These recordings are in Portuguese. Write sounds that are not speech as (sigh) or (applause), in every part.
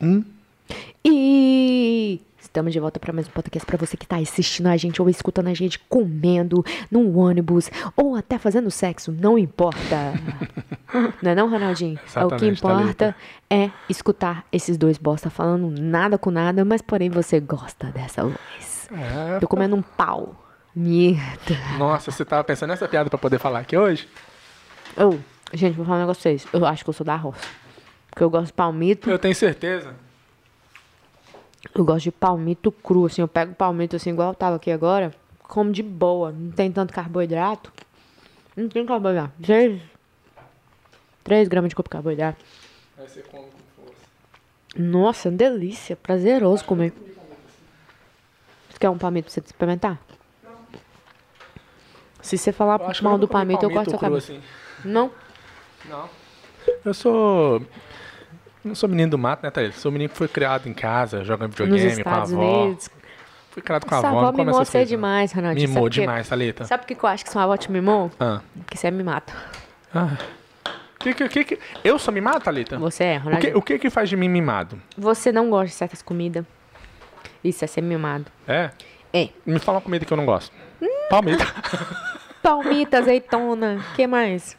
Um. E estamos de volta para mais um podcast para você que está assistindo a gente ou escutando a gente comendo num ônibus ou até fazendo sexo, não importa. (laughs) não é não, Ronaldinho? É o que Exatamente, importa é escutar esses dois bosta falando nada com nada, mas porém você gosta dessa voz. É, Tô comendo um pau. Merda. Nossa, você tava pensando nessa piada pra poder falar aqui hoje? Oh, gente, vou falar um negócio pra vocês. Eu acho que eu sou da roça. Porque eu gosto de palmito. Eu tenho certeza. Eu gosto de palmito cru, assim. Eu pego palmito assim, igual eu tava aqui agora. Como de boa. Não tem tanto carboidrato. Não tem carboidrato. 3, 3 gramas de carboidrato. Aí você come com força. Nossa, delícia. Prazeroso comer. Você quer um palmito pra você experimentar? Se você falar mal do comi palmito, eu corto sua cru cabeça. assim. Não? Não. Eu sou. Não sou menino do mato, né, Thaís? Sou menino que foi criado em casa, jogando videogame com a avó. Unidos. Fui criado com a Sua avó, avó não come mimou você demais, Ronaldinho. Mimou demais, Thalita. Sabe por que eu acho que sua avó te mimou? Ah. Porque você me mata. Ah. Que, que, que, que... Eu sou mimado, Thalita? Você é, O que, o que que faz de mim mimado? Você não gosta de certas comidas. Isso é ser mimado. É? É. Me fala uma comida que eu não gosto. Palmito. (laughs) Palmita, azeitona, que mais?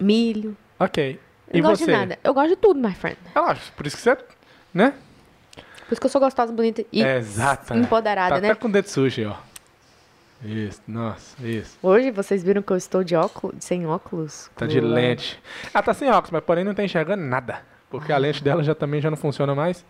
Milho. ok. Eu E não você? gosto de nada. Eu gosto de tudo, my friend. Relaxa, por isso que você. Né? Por isso que eu sou gostosa, bonita e Exato. empoderada, tá né? até com o dedo sujo ó. Isso, nossa, isso. Hoje vocês viram que eu estou de óculos, sem óculos. Tá de lente. Ela tá sem óculos, mas porém não tá enxergando nada. Porque a lente dela já também já não funciona mais.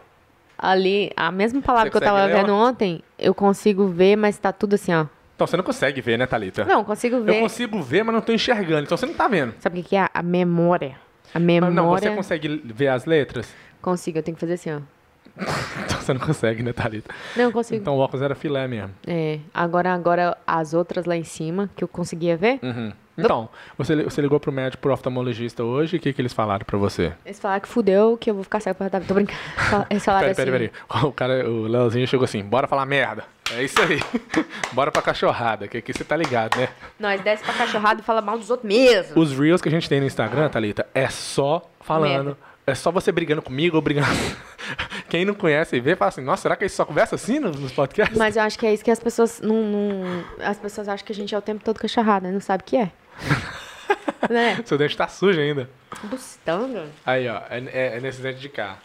Ali, a mesma palavra Você que eu tava vendo ontem, eu consigo ver, mas tá tudo assim, ó. Então você não consegue ver, né, Thalita? Não, consigo Eu ver. consigo ver, mas não tô enxergando. Então você não tá vendo. Sabe o que é? A memória. A Mas memória. não, você consegue ver as letras? Consigo, eu tenho que fazer assim, ó. (laughs) Então você não consegue, né, Thalita? Não, eu consigo. Então o óculos era filé mesmo. É, agora, agora as outras lá em cima, que eu conseguia ver, Uhum. Então, você, você ligou pro médico, pro oftalmologista hoje, o que, que eles falaram pra você? eles falaram que fudeu, que eu vou ficar cego pra Tô brincando. (laughs) Eles falaram Peraí, assim. peraí, peraí. O cara, o Leozinho chegou assim, bora falar merda. É isso aí. (laughs) bora pra cachorrada, que aqui você tá ligado, né? Nós desce pra cachorrada e fala mal dos outros mesmo. Os reels que a gente tem no Instagram, Thalita, é só falando. Merda. É só você brigando comigo ou brigando. (laughs) Quem não conhece e vê, fala assim, nossa, será que a gente só conversa assim nos, podcasts? Mas eu acho que é isso que as pessoas não, não- As pessoas acham que a gente é o tempo todo cachorrada, não sabe o que é. (laughs) né? Seu dente tá sujo ainda. Bustando. Aí, ó, é, é, é nesse dente de cá.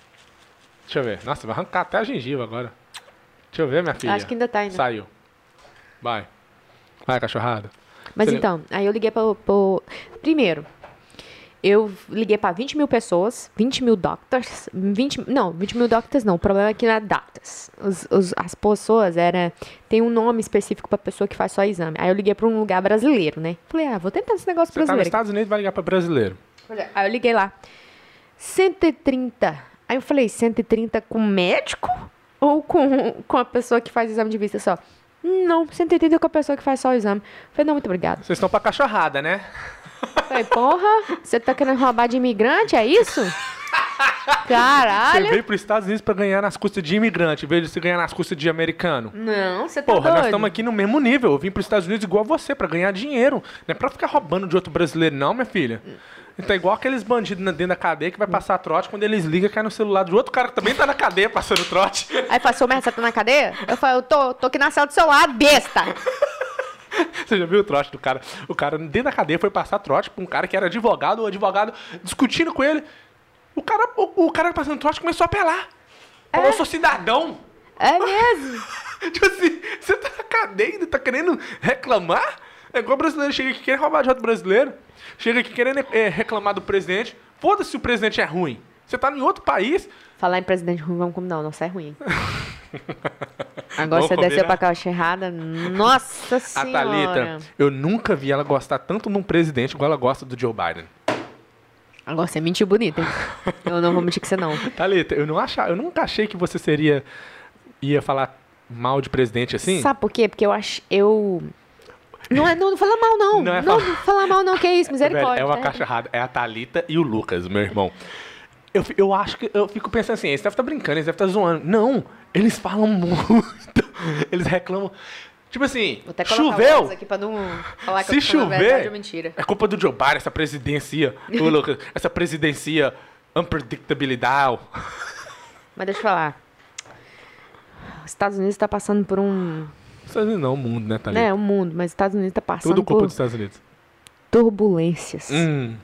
Deixa eu ver. Nossa, vai arrancar até a gengiva agora. Deixa eu ver, minha filha. Acho que ainda tá ainda. Saiu. Vai. Vai, cachorrada. Mas Você- então, aí eu liguei pro, pro- Primeiro, eu liguei pra 20 mil pessoas, 20 mil doctors. 20, não, 20 mil doctors não. O problema é que não é doctors. Os, os- as pessoas era. Tem um nome específico pra pessoa que faz só exame. Aí eu liguei pra um lugar brasileiro, né? Falei, ah, vou tentar esse negócio Você tá nos brasileiro. Estados Unidos vai ligar pra brasileiro. Aí eu liguei lá. 130. Aí eu falei, 130 com médico? Ou com, com a pessoa que faz exame de vista só? Não, 130 com a pessoa que faz só o exame. Falei, não, muito obrigada. Vocês estão pra cachorrada, né? Falei, porra, você tá querendo roubar de imigrante, é isso? (laughs) Você Caralho. veio pros Estados Unidos pra ganhar nas custas de imigrante, em vez de você ganhar nas custas de americano. Não, você tá Porra, nós doido. estamos aqui no mesmo nível. Eu vim pros Estados Unidos igual você, pra ganhar dinheiro. Não é pra ficar roubando de outro brasileiro, não, minha filha. Então, igual aqueles bandidos dentro da cadeia que vai passar trote, quando eles ligam, cai no celular do outro cara que também tá na cadeia passando trote. Aí passou, mas você tá na cadeia? Eu falei, eu tô, tô aqui na cela do seu lado, besta. (laughs) Você já viu o trote do cara? O cara dentro da cadeia foi passar trote pra um cara que era advogado, o advogado discutindo com ele. O cara, o, o cara passando trote começou a apelar. Falou, eu sou cidadão. É mesmo? (laughs) tipo assim, você tá na cadeia e ainda tá querendo reclamar? É igual o brasileiro chega aqui querendo roubar de outro brasileiro. Chega aqui querendo é, reclamar do presidente. Foda-se se o presidente é ruim. Você tá em outro país. Falar em presidente ruim, vamos combinar, não, sai ruim. (laughs) Agora Vamos você desceu combinar? pra caixa errada, nossa (laughs) A senhora. Thalita, eu nunca vi ela gostar tanto de um presidente igual ela gosta do Joe Biden. Agora você mentiu bonito, hein? Eu não vou mentir que você não. (laughs) Thalita, eu, não achava, eu nunca achei que você seria. ia falar mal de presidente assim. Sabe por quê? Porque eu acho. Eu. Não, é, não, não fala mal, não. Não Não, é não, falar- fala mal, não, que é isso, (laughs) Velho, misericórdia. é uma né? cachorrada. É a Thalita e o Lucas, meu irmão. Eu, eu acho que. Eu fico pensando assim, eles devem estar brincando, eles devem estar zoando. Não, eles falam (laughs) muito. Eles reclamam. Tipo assim, choveu. não Se chover, verdade mentira. é culpa do Joe Biden, essa presidência. Lucas, (laughs) essa presidência unpredictabilidade. Mas deixa eu falar. Os Estados Unidos tá passando por um. Estados Unidos não, o mundo, né, Thalita? É, o mundo, mas os Estados Unidos tá passando Tudo culpa por dos Estados Unidos. turbulências. Hum,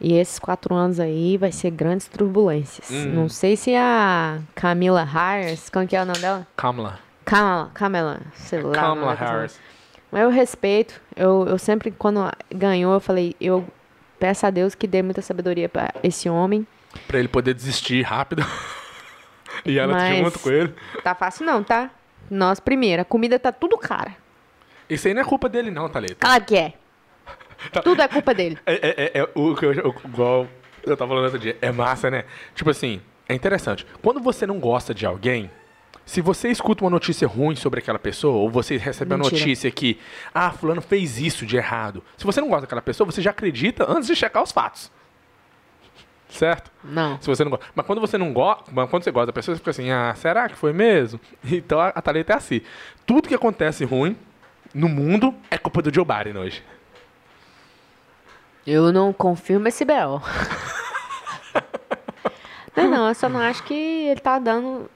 E esses quatro anos aí vai ser grandes turbulências. Hum. Não sei se a Camila Harris, como que é o nome dela? Kamala. Kamala, Kamala, sei lá. o Kamala pessoa. Harris. Mas eu respeito. Eu, eu sempre, quando ganhou, eu falei, eu peço a Deus que dê muita sabedoria pra esse homem. Pra ele poder desistir rápido. (laughs) e ela Mas- junto com ele. Tá fácil não, tá? Nós primeiro, a comida tá tudo cara. Isso aí não é culpa dele, não, Thalita. Claro que é. (laughs) Tudo é culpa dele. É, é, é, é o que eu, eu- igual eu tava falando outro dia. É massa, né? Tipo assim, é interessante. Quando você não gosta de alguém, se você escuta uma notícia ruim sobre aquela pessoa, ou você recebe uma Mentira. notícia que, ah, fulano fez isso de errado. Se você não gosta daquela pessoa, você já acredita antes de checar os fatos. Certo? Não. Se você não gosta. Mas quando você não gosta, mas quando você gosta da pessoa, você fica assim, ah, será que foi mesmo? (laughs) Então a, a Thalita é assim. Tudo que acontece ruim no mundo é culpa do Joe Biden hoje. Eu não confirmo esse B.O. (laughs) não, não, eu só não acho que ele tá dando.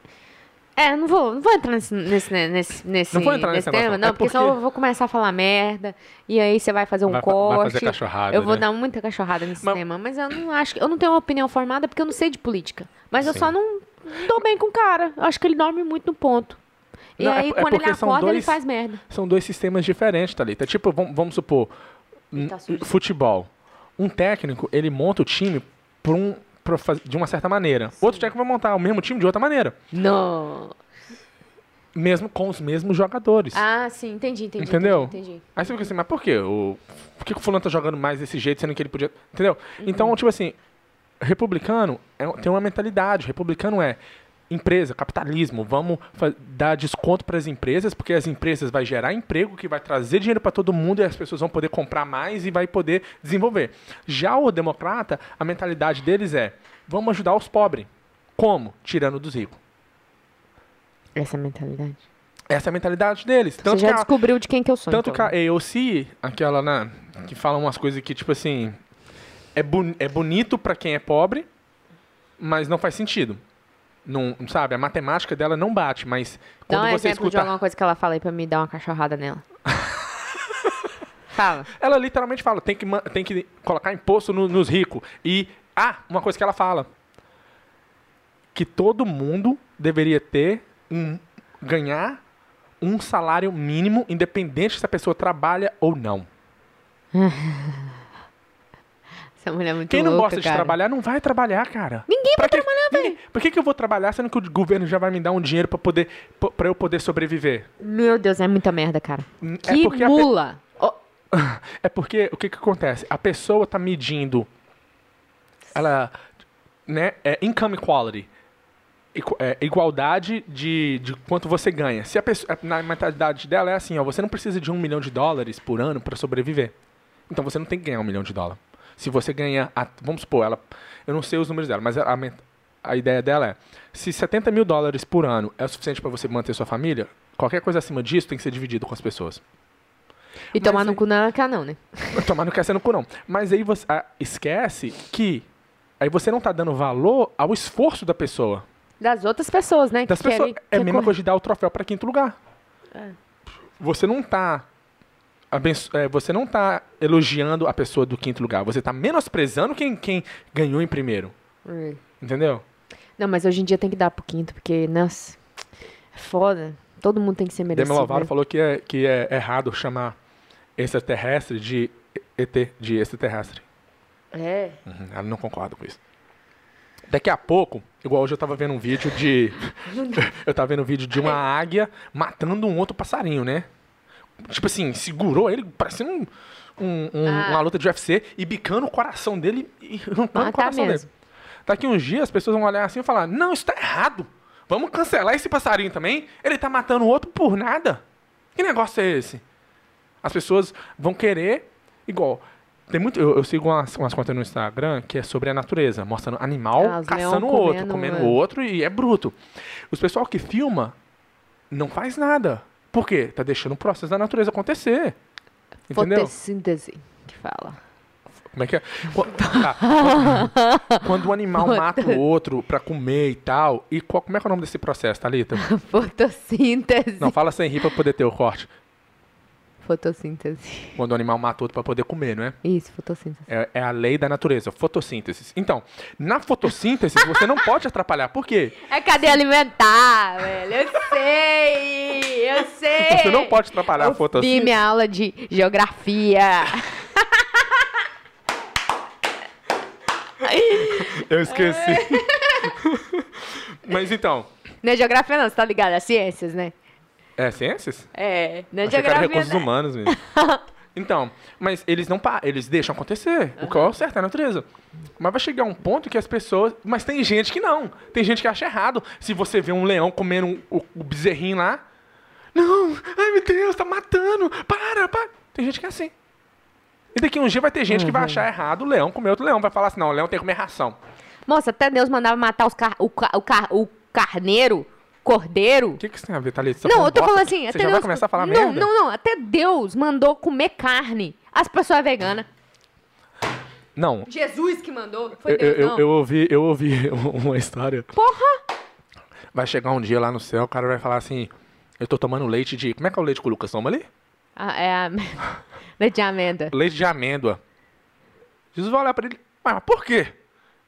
É, não vou, não vou entrar nesse, nesse, né, nesse, nesse, Não vou entrar nesse nesse tema, não. não, É porque, senão porque- eu vou começar a falar merda, e aí você vai fazer um Vai vai corte. cachorrada, eu vou né? dar muita cachorrada nesse Mas- tema, mas eu não acho. Eu não tenho uma opinião formada porque eu não sei de política. Mas eu Sim. só não dou bem com o cara. Eu acho que ele dorme muito no ponto. E Não, é aí, é quando ele porque são acorda, ele dois- faz merda. São dois sistemas diferentes, Thalita. Tipo, vamos, vamos supor, Ele tá futebol. Um técnico, ele monta o time por um, de uma certa maneira. Outro técnico vai montar o mesmo time de outra maneira. Não. Mesmo com os mesmos jogadores. Ah, sim, entendi, entendi. Entendeu? Entendi. entendi. Aí você fica assim, mas por quê? O, por que que o fulano tá jogando mais desse jeito, sendo que ele podia... Entendeu? Uhum. Então, tipo assim, republicano é- tem uma mentalidade. Republicano é empresa, capitalismo. Vamos dar desconto para as empresas, porque as empresas vai gerar emprego, que vai trazer dinheiro para todo mundo e as pessoas vão poder comprar mais e vai poder desenvolver. Já o democrata, a mentalidade deles é, vamos ajudar os pobres. Como? Tirando dos ricos. Essa é a mentalidade. Essa é a mentalidade deles. Você Tanto já que descobriu de quem que eu sou. tanto então. que a AOC, aquela, né, que fala umas coisas que, tipo assim, é, boni- é bonito pra quem é pobre, mas não faz sentido. Não, sabe, a matemática dela não bate, mas Dá quando um você exemplo de escuta... alguma coisa que ela fala aí pra me dar uma cachorrada nela. (laughs) Fala. Ela literalmente fala, tem que, tem que colocar imposto no- nos ricos. E, ah, uma coisa que ela fala, que todo mundo deveria ter um, ganhar um salário mínimo, independente se a pessoa trabalha ou não. (laughs) Essa mulher é muito Quem não louca, gosta de cara. trabalhar não vai trabalhar, cara. Ninguém Pra vai que- velho. Por que, que eu vou trabalhar sendo que o governo já vai me dar um dinheiro pra poder para eu poder sobreviver? Meu Deus, é muita merda, cara. Hum, Que é porque a pe- mula. Ó, (laughs) É porque o que que acontece? A pessoa tá medindo ela né, é income equality. É, igualdade de, de quanto você ganha. Se a pessoa, na mentalidade dela é assim, ó, você não precisa de um milhão de dólares por ano para sobreviver. Então você não tem que ganhar um milhão de dólares. Se você ganha, a- vamos supor, ela, eu não sei os números dela, mas a, men- a ideia dela é, se 70 mil dólares por ano é o suficiente para você manter sua família, qualquer coisa acima disso tem que ser dividido com as pessoas. E tomar Mas no aí- cu não é cá não, né? (laughs) Tomar não quer ser no cu, não. Mas aí você ah, esquece que aí você não tá dando valor ao esforço da pessoa. Das outras pessoas, né? Das que pessoas. querem- É a mesma coisa de dar o troféu para quinto lugar. É. Você não tá abenço- é, você não tá elogiando a pessoa do quinto lugar. Você tá menosprezando quem, quem ganhou em primeiro. Hum. Entendeu? Não, mas hoje em dia tem que dar pro quinto, porque, nossa, é foda. Todo mundo tem que ser Demi merecido. Lovato né? falou que é, que é errado chamar extraterrestre de ET, de extraterrestre. É. Uhum, ela não concorda com isso. Daqui a pouco, igual hoje eu tava vendo um vídeo de. (laughs) eu tava vendo um vídeo de uma águia matando um outro passarinho, né? Tipo assim, segurou ele, parecendo um, um- um- Ah. uma luta de UFC e bicando o coração dele e arrancando o Matar coração mesmo. dele. Daqui uns dias as pessoas vão olhar assim e falar: Não, isso tá errado. Vamos cancelar esse passarinho também. Ele tá matando o outro por nada. Que negócio é esse? As pessoas vão querer, igual. Tem muito, eu, eu sigo umas, umas contas no Instagram que é sobre a natureza, mostrando animal Ah, caçando o outro, comendo, o outro e é bruto. Os pessoal que filma não faz nada. Por quê? Tá deixando o processo da natureza acontecer. Entendeu? Fotossíntese, que fala. Como é que é? Tá, quando- Quando um animal mata o outro pra comer e tal. E qual- como é que é o nome desse processo, Thalita? (laughs) Fotossíntese. Não, fala sem rir pra poder ter o corte. Fotossíntese. Quando o animal mata o outro pra poder comer, não é? Isso, fotossíntese. É, é a lei da natureza, fotossíntese. Então, na fotossíntese, você não pode atrapalhar. Por quê? É cadeia alimentar, velho. Eu sei, eu sei. Você não pode atrapalhar a Eu vi fotossíntese. minha aula de geografia. Eu esqueci. Mas então, Não é geografia não, você tá ligado? É ciências, né? é ciências? É, não é Achei que era geografia recursos não. humanos mesmo. (laughs) Então, mas eles não pa- eles deixam acontecer. O que é o certo, é a natureza. Mas vai chegar um ponto que as pessoas. Mas tem gente que não. Tem gente que acha errado. Se você vê um leão comendo um- o, o bezerrinho lá. Não! Ai meu Deus, tá matando! Para, para! Tem gente que é assim. E daqui um dia vai ter gente que vai achar errado o leão comer outro leão. Vai falar assim: não, o leão tem que comer ração. Moça, até Deus mandava matar os car o, ca o, car o carneiro, cordeiro. O que, que isso tem a ver, Thalita? Tá Não, eu tô falando assim, Você até já Deus... vai começar a falar não, merda? Não, não, até Deus mandou comer carne. As pessoas é vegana. Não. Jesus que mandou, foi Eu, Deus, eu, não. eu ouvi, eu ouvi (laughs) uma história. Porra! Vai chegar um dia lá no céu, o cara vai falar assim: Eu tô tomando leite de. Como é que é o leite que o Lucas toma ali? Ah, é a... (laughs) Leite de amêndoa. Leite de amêndoa. Jesus vai olhar pra ele: Mas por quê?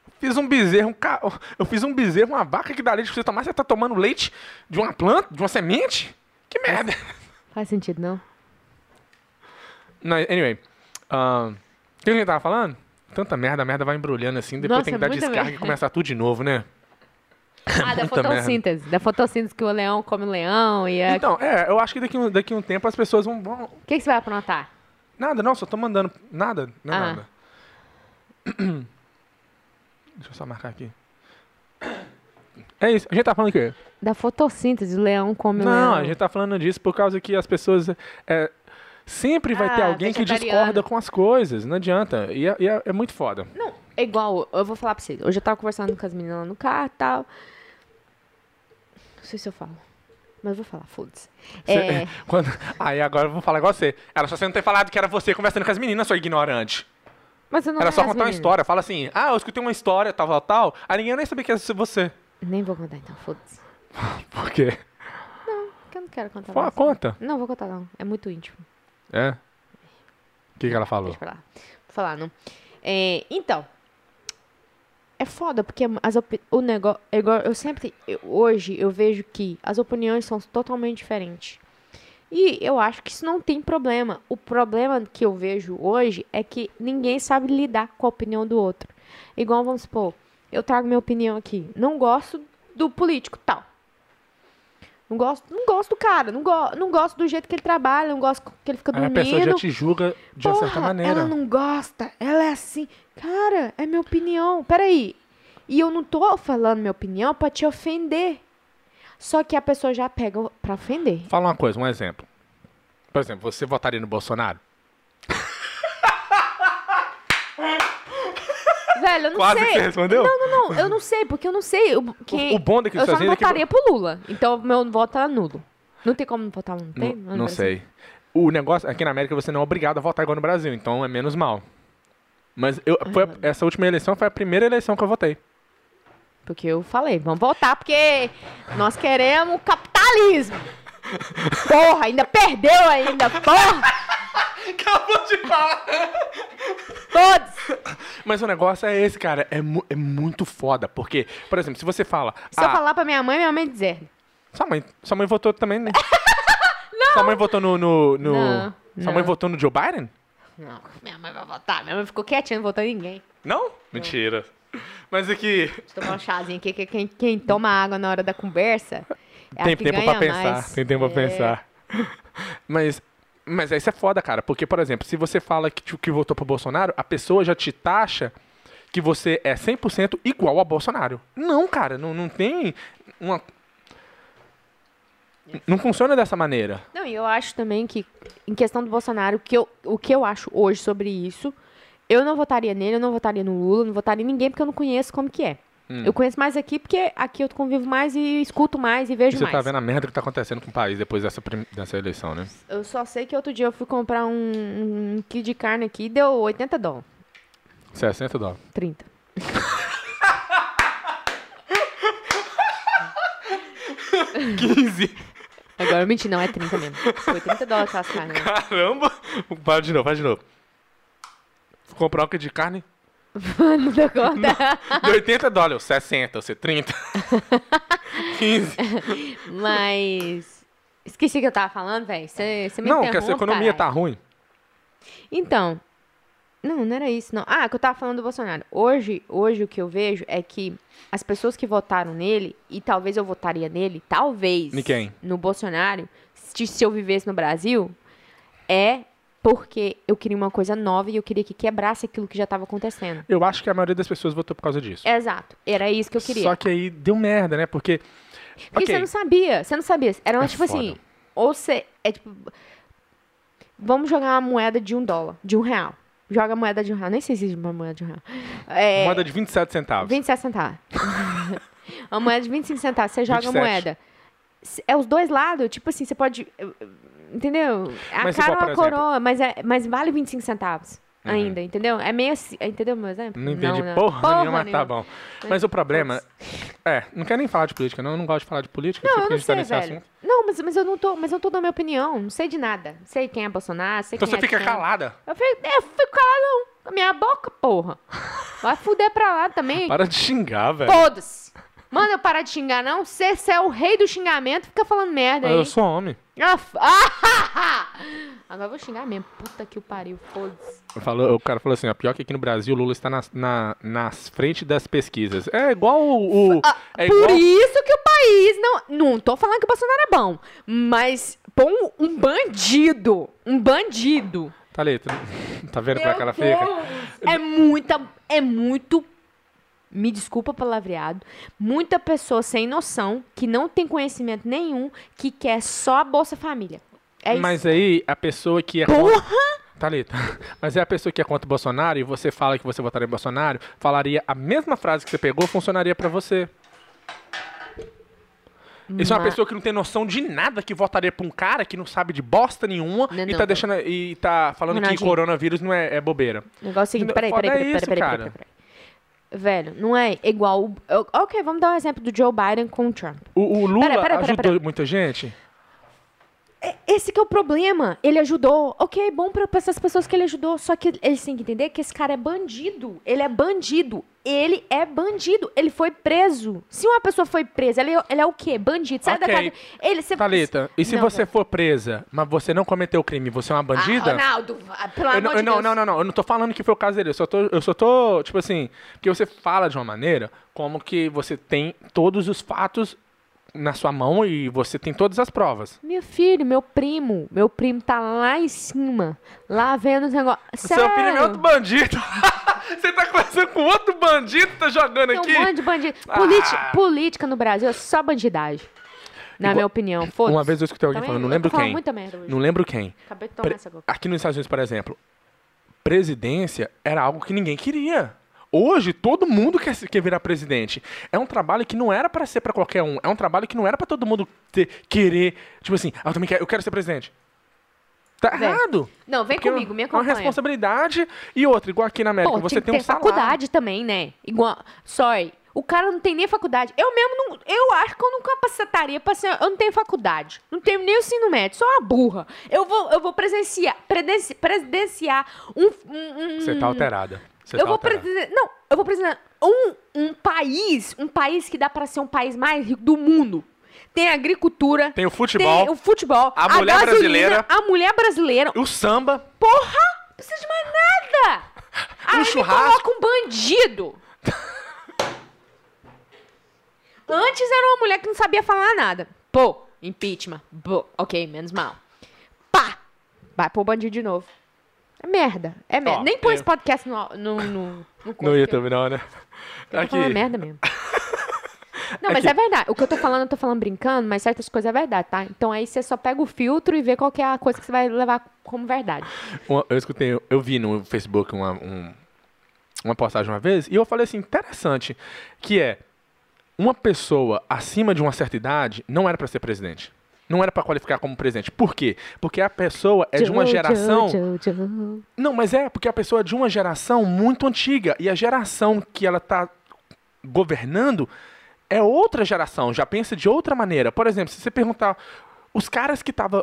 Eu fiz um bezerro, um ca... eu fiz um bezerro, uma vaca que dá leite pra você tomar, você tá tomando leite de uma planta, de uma semente? Que merda! (laughs) Faz sentido, não? Não, anyway, o que a gente tava falando? Tanta merda, a merda vai embrulhando assim, depois Nossa, tem que dar descarga merda. e começar tudo de novo, né? Ah, da (laughs) Muita merda. fotossíntese. Da fotossíntese que o leão come o leão e a... Então, é, eu acho que daqui, daqui um tempo as pessoas vão- vão, O que, que você vai aprontar? Nada, não, só tô mandando. Nada, não é Ah. nada. (clears throat) Deixa eu só marcar aqui. É isso, a gente tá falando o quê? Da fotossíntese, o leão come o Não, leão. a gente tá falando disso por causa que as pessoas. é, sempre vai ter Ah, alguém que discorda com as coisas, não adianta. E é, é- é muito foda. Não, é igual, eu vou falar pra vocês. Hoje eu tava conversando com as meninas lá no carro e tal. Não sei se eu falo. Mas eu vou falar, foda-se. É, (laughs) quando- aí agora eu vou falar igual você. Era só você não ter falado que era você conversando com as meninas, sua ignorante. mas eu não Era só contar uma história. Fala assim, ah, eu escutei uma história, tal, tal, tal. Aí ninguém nem sabia que era você. Nem vou contar então, foda-se. (laughs) Por quê? Porque eu não quero contar. Fala, não. conta. Não, vou contar não. É muito íntimo. É? O que, que ela falou? Deixa pra lá. Vou falar, não. É, então. É foda, porque as o negócio. é eu sempre. hoje eu vejo que as opiniões são totalmente diferentes. E eu acho que isso não tem problema. O problema que eu vejo hoje é que ninguém sabe lidar com a opinião do outro. Igual, vamos supor, eu trago minha opinião aqui. Não gosto do político tal. Não gosto, não gosto do cara, não, go, não gosto do jeito que ele trabalha, não gosto que ele fica Aí a dormindo. pessoa já te julga de uma certa Porra, maneira. Ela não gosta, ela é assim. Cara, é minha opinião. Peraí. E eu não tô falando minha opinião pra te ofender. Só que a pessoa já pega pra ofender. Fala uma coisa, um exemplo. Por exemplo, você votaria no Bolsonaro? Velho, eu não Quase sei. que você respondeu? Não, não, não. Eu não sei, porque eu não sei o, quem... o bom dos Eu só não é que- votaria pro Lula. Então, meu voto é nulo. Não tem como votar, não tem? Não, não sei. O negócio, aqui na América você não é obrigado a votar igual no Brasil, então é menos mal. Mas eu, foi essa última eleição foi a primeira eleição que eu votei. Porque eu falei, vamos votar, porque nós queremos capitalismo. (laughs) Porra, ainda perdeu ainda, porra! Acabou de falar! Todos! Mas o negócio é esse, cara. É, mu- é muito foda. Porque, por exemplo, se você fala. Se eu ah, falar pra minha mãe, minha mãe dizer. Sua mãe, sua mãe votou também, né? (laughs) não! Sua mãe votou no. no, no- Não, Sua mãe não. votou no Joe Biden? Não, minha mãe vai votar. Minha mãe ficou quietinha, não votou em ninguém. Não? Mentira. Mas aqui. Deixa eu tomar um chazinho aqui, que quem, quem toma água na hora da conversa é tem tempo pra pensar. mais. Tem tempo pra É. pensar. Mas. Mas isso é foda, cara. Porque, por exemplo, se você fala que, que votou pro Bolsonaro, a pessoa já te taxa que você é 100% igual ao Bolsonaro. Não, cara. Não, não tem uma. Não funciona dessa maneira. Não, e eu acho também que, em questão do Bolsonaro, que eu, o que eu acho hoje sobre isso, eu não votaria nele, eu não votaria no Lula, não votaria em ninguém, porque eu não conheço como que é. Hum. Eu conheço mais aqui, porque aqui eu convivo mais e escuto mais e vejo Você mais. tá vendo a merda que tá acontecendo com o país depois dessa, dessa eleição, né? Eu só sei que outro dia eu fui comprar um, um quilo de carne aqui e deu 80 dólares. 60 dólares. 30. Quinze. Agora, menti, não, é 30 mesmo. Foi 30 dólares aquelas carnes. né? Caramba! Para de novo, faz de novo. Comprar um quilo de carne Não deu conta. (laughs) de 80 dólares. 60, você 30. 15. Mas. Esqueci o que eu tava falando, velho. Você me Não, que essa economia tá ruim. Então. Não, não era isso, não. Ah, que eu tava falando do Bolsonaro. Hoje, hoje o que eu vejo é que as pessoas que votaram nele, e talvez eu votaria nele, talvez. Em quem? No Bolsonaro, se, se eu vivesse no Brasil, é porque eu queria uma coisa nova e eu queria que quebrasse aquilo que já tava acontecendo. Eu acho que a maioria das pessoas votou por causa disso. Exato. Era isso que eu queria. Só que aí deu merda, né? Porque. Porque ok, você não sabia, você não sabia. Era É tipo assim, foda. ou você. É tipo. Vamos jogar uma moeda de um dólar, de um real. Joga a moeda de um real. Nem sei se existe uma moeda de um real. É, moeda de 27 centavos. 27 centavos. (laughs) uma moeda de 25 centavos. Você joga 27. a moeda. É os dois lados. Tipo assim, você pode. Entendeu? A Mas, cara igual, ou a por exemplo- coroa, mas, é, mas vale 25 centavos. Uhum. Ainda, entendeu? É meio assim. Entendeu meu exemplo? Não entendi né? porra, nenhuma, mas tá bom. Mas o problema. É, não quero nem falar de política, não. Eu não gosto de falar de política. Não, eu não tá sei, nesse velho. assunto. Não, mas, mas eu não tô, mas eu não tô dando minha opinião. Não sei de nada. Não sei quem é Bolsonaro, sei Então quem você é fica Trump. calada. Eu fico, é, eu fico calado não. Minha boca, porra. Vai fuder pra lá também. Para de xingar, velho. Foda-se. Manda eu parar de xingar, não. Você você é o rei do xingamento, fica falando merda aí. Eu sou homem. Ah, (laughs) ah, Agora eu vou xingar mesmo. Puta que o pariu, foda-se. Falou, o cara falou assim, ó, pior que aqui no Brasil o Lula está nas, na, nas frente das pesquisas. É igual o... o- é Ah, Por igual... isso que o país não. Não tô falando que o Bolsonaro é bom, mas põe um, bandido. Um bandido. Tá ali, (laughs) tá, tá vendo é Meu fica? Deus! É muita. É muito. Me desculpa palavreado. Muita pessoa sem noção, que não tem conhecimento nenhum, que quer só a Bolsa Família. É isso. Mas aí, a pessoa que é Porra! contra... Tá tá. Mas é a pessoa que é contra o Bolsonaro e você fala que você votaria em Bolsonaro, falaria a mesma frase que você pegou, funcionaria pra você. Isso é uma Ma- pessoa que não tem noção de nada, que votaria pra um cara que não sabe de bosta nenhuma Não, e não, tá não. deixando e tá falando que Ronaldinho. coronavírus não é, é bobeira. O negócio é o seguinte, Não, peraí, peraí, peraí, isso, peraí, peraí, cara. peraí, peraí. Velho, não é igual. eu- Ok, vamos dar um exemplo do Joe Biden com o Trump. O, o Lula Pera, pera, pera, ajudou muita gente? É- Esse que é o problema. Ele ajudou. Ok, bom pra, pra essas pessoas que ele ajudou. Só que eles têm que entender que esse cara é bandido. Ele é bandido. Ele é bandido. Ele foi preso. Se uma pessoa foi presa, ele, ele é o quê? Bandido. Sai Ok. da casa. Ele, você, Thalita, e se Não, você velho. for presa, mas você não cometeu crime, você é uma bandida? Ah, Ronaldo, pelo Eu amor não, de eu não, Deus. não, não, não, eu não tô falando que foi o caso dele, eu só tô, eu só tô, tipo assim, porque você fala de uma maneira como que você tem todos os fatos na sua mão e você tem todas as provas. Meu filho, meu primo. Meu primo tá lá em cima. Lá vendo os negócios. Seu filho é outro bandido. (laughs) você tá conversando com outro bandido tá jogando Tem aqui? um monte de bandido. Ah. Politi- Política no Brasil é só bandidagem. Na Igual- minha opinião. Foda-se. Uma vez eu escutei alguém Também, falando, não lembro quem. muita merda hoje. Não lembro quem. Acabei de tomar Pre- essa coca. Aqui nos Estados Unidos, por exemplo, presidência era algo que ninguém queria. Hoje, todo mundo quer, quer virar presidente. É um trabalho que não era pra ser pra qualquer um. É um trabalho que não era pra todo mundo ter, querer. Tipo assim, ah, eu também quero, eu quero ser presidente. Tá Véi, errado. Não, vem Porque comigo, me É uma acompanha. responsabilidade. E outra, igual aqui na América, Pô, você tem, tem, um salário. faculdade também, né? Igual. Sorry. O cara não tem nem faculdade. Eu mesmo não. Eu acho que eu não capacitaria pra ser. Eu não tenho faculdade. Não tenho nem o ensino médio. Sou uma burra. Eu vou, eu vou presenciar. Presenciar um. um- um- Você tá alterada. Você eu vou alterada. presenciar. Não, eu vou presenciar um, um país. Um país que dá pra ser um país mais rico do mundo. Tem agricultura. Tem o futebol. Tem o futebol. a mulher gasolina, brasileira. A mulher brasileira. O samba. Porra! Não precisa de mais nada! (laughs) Aí churrasco. coloca um bandido. (laughs) Antes era uma mulher que não sabia falar nada. Pô, impeachment. Pô, ok, menos mal. Pá! Vai pôr o bandido de novo. É merda. É merda. Ó, Nem põe eu- esse podcast no, no, no, no (laughs) No YouTube, não, né? tô falando merda mesmo. (laughs) Não, mas Aqui. é verdade. O que eu tô falando, eu tô falando brincando, mas certas coisas é verdade, tá? Então aí você só pega o filtro e vê qual é a coisa que você vai levar como verdade. Uma- eu escutei, eu vi no Facebook uma, um- uma postagem uma vez e eu falei assim, interessante, que é uma pessoa acima de uma certa idade não era pra ser presidente. Não era pra qualificar como presidente. Por quê? Porque a pessoa é de uma geração. Não, mas é porque a pessoa é de uma geração muito antiga. E a geração que ela tá governando é outra geração, já pensa de outra maneira. Por exemplo, se você perguntar, os caras que estavam.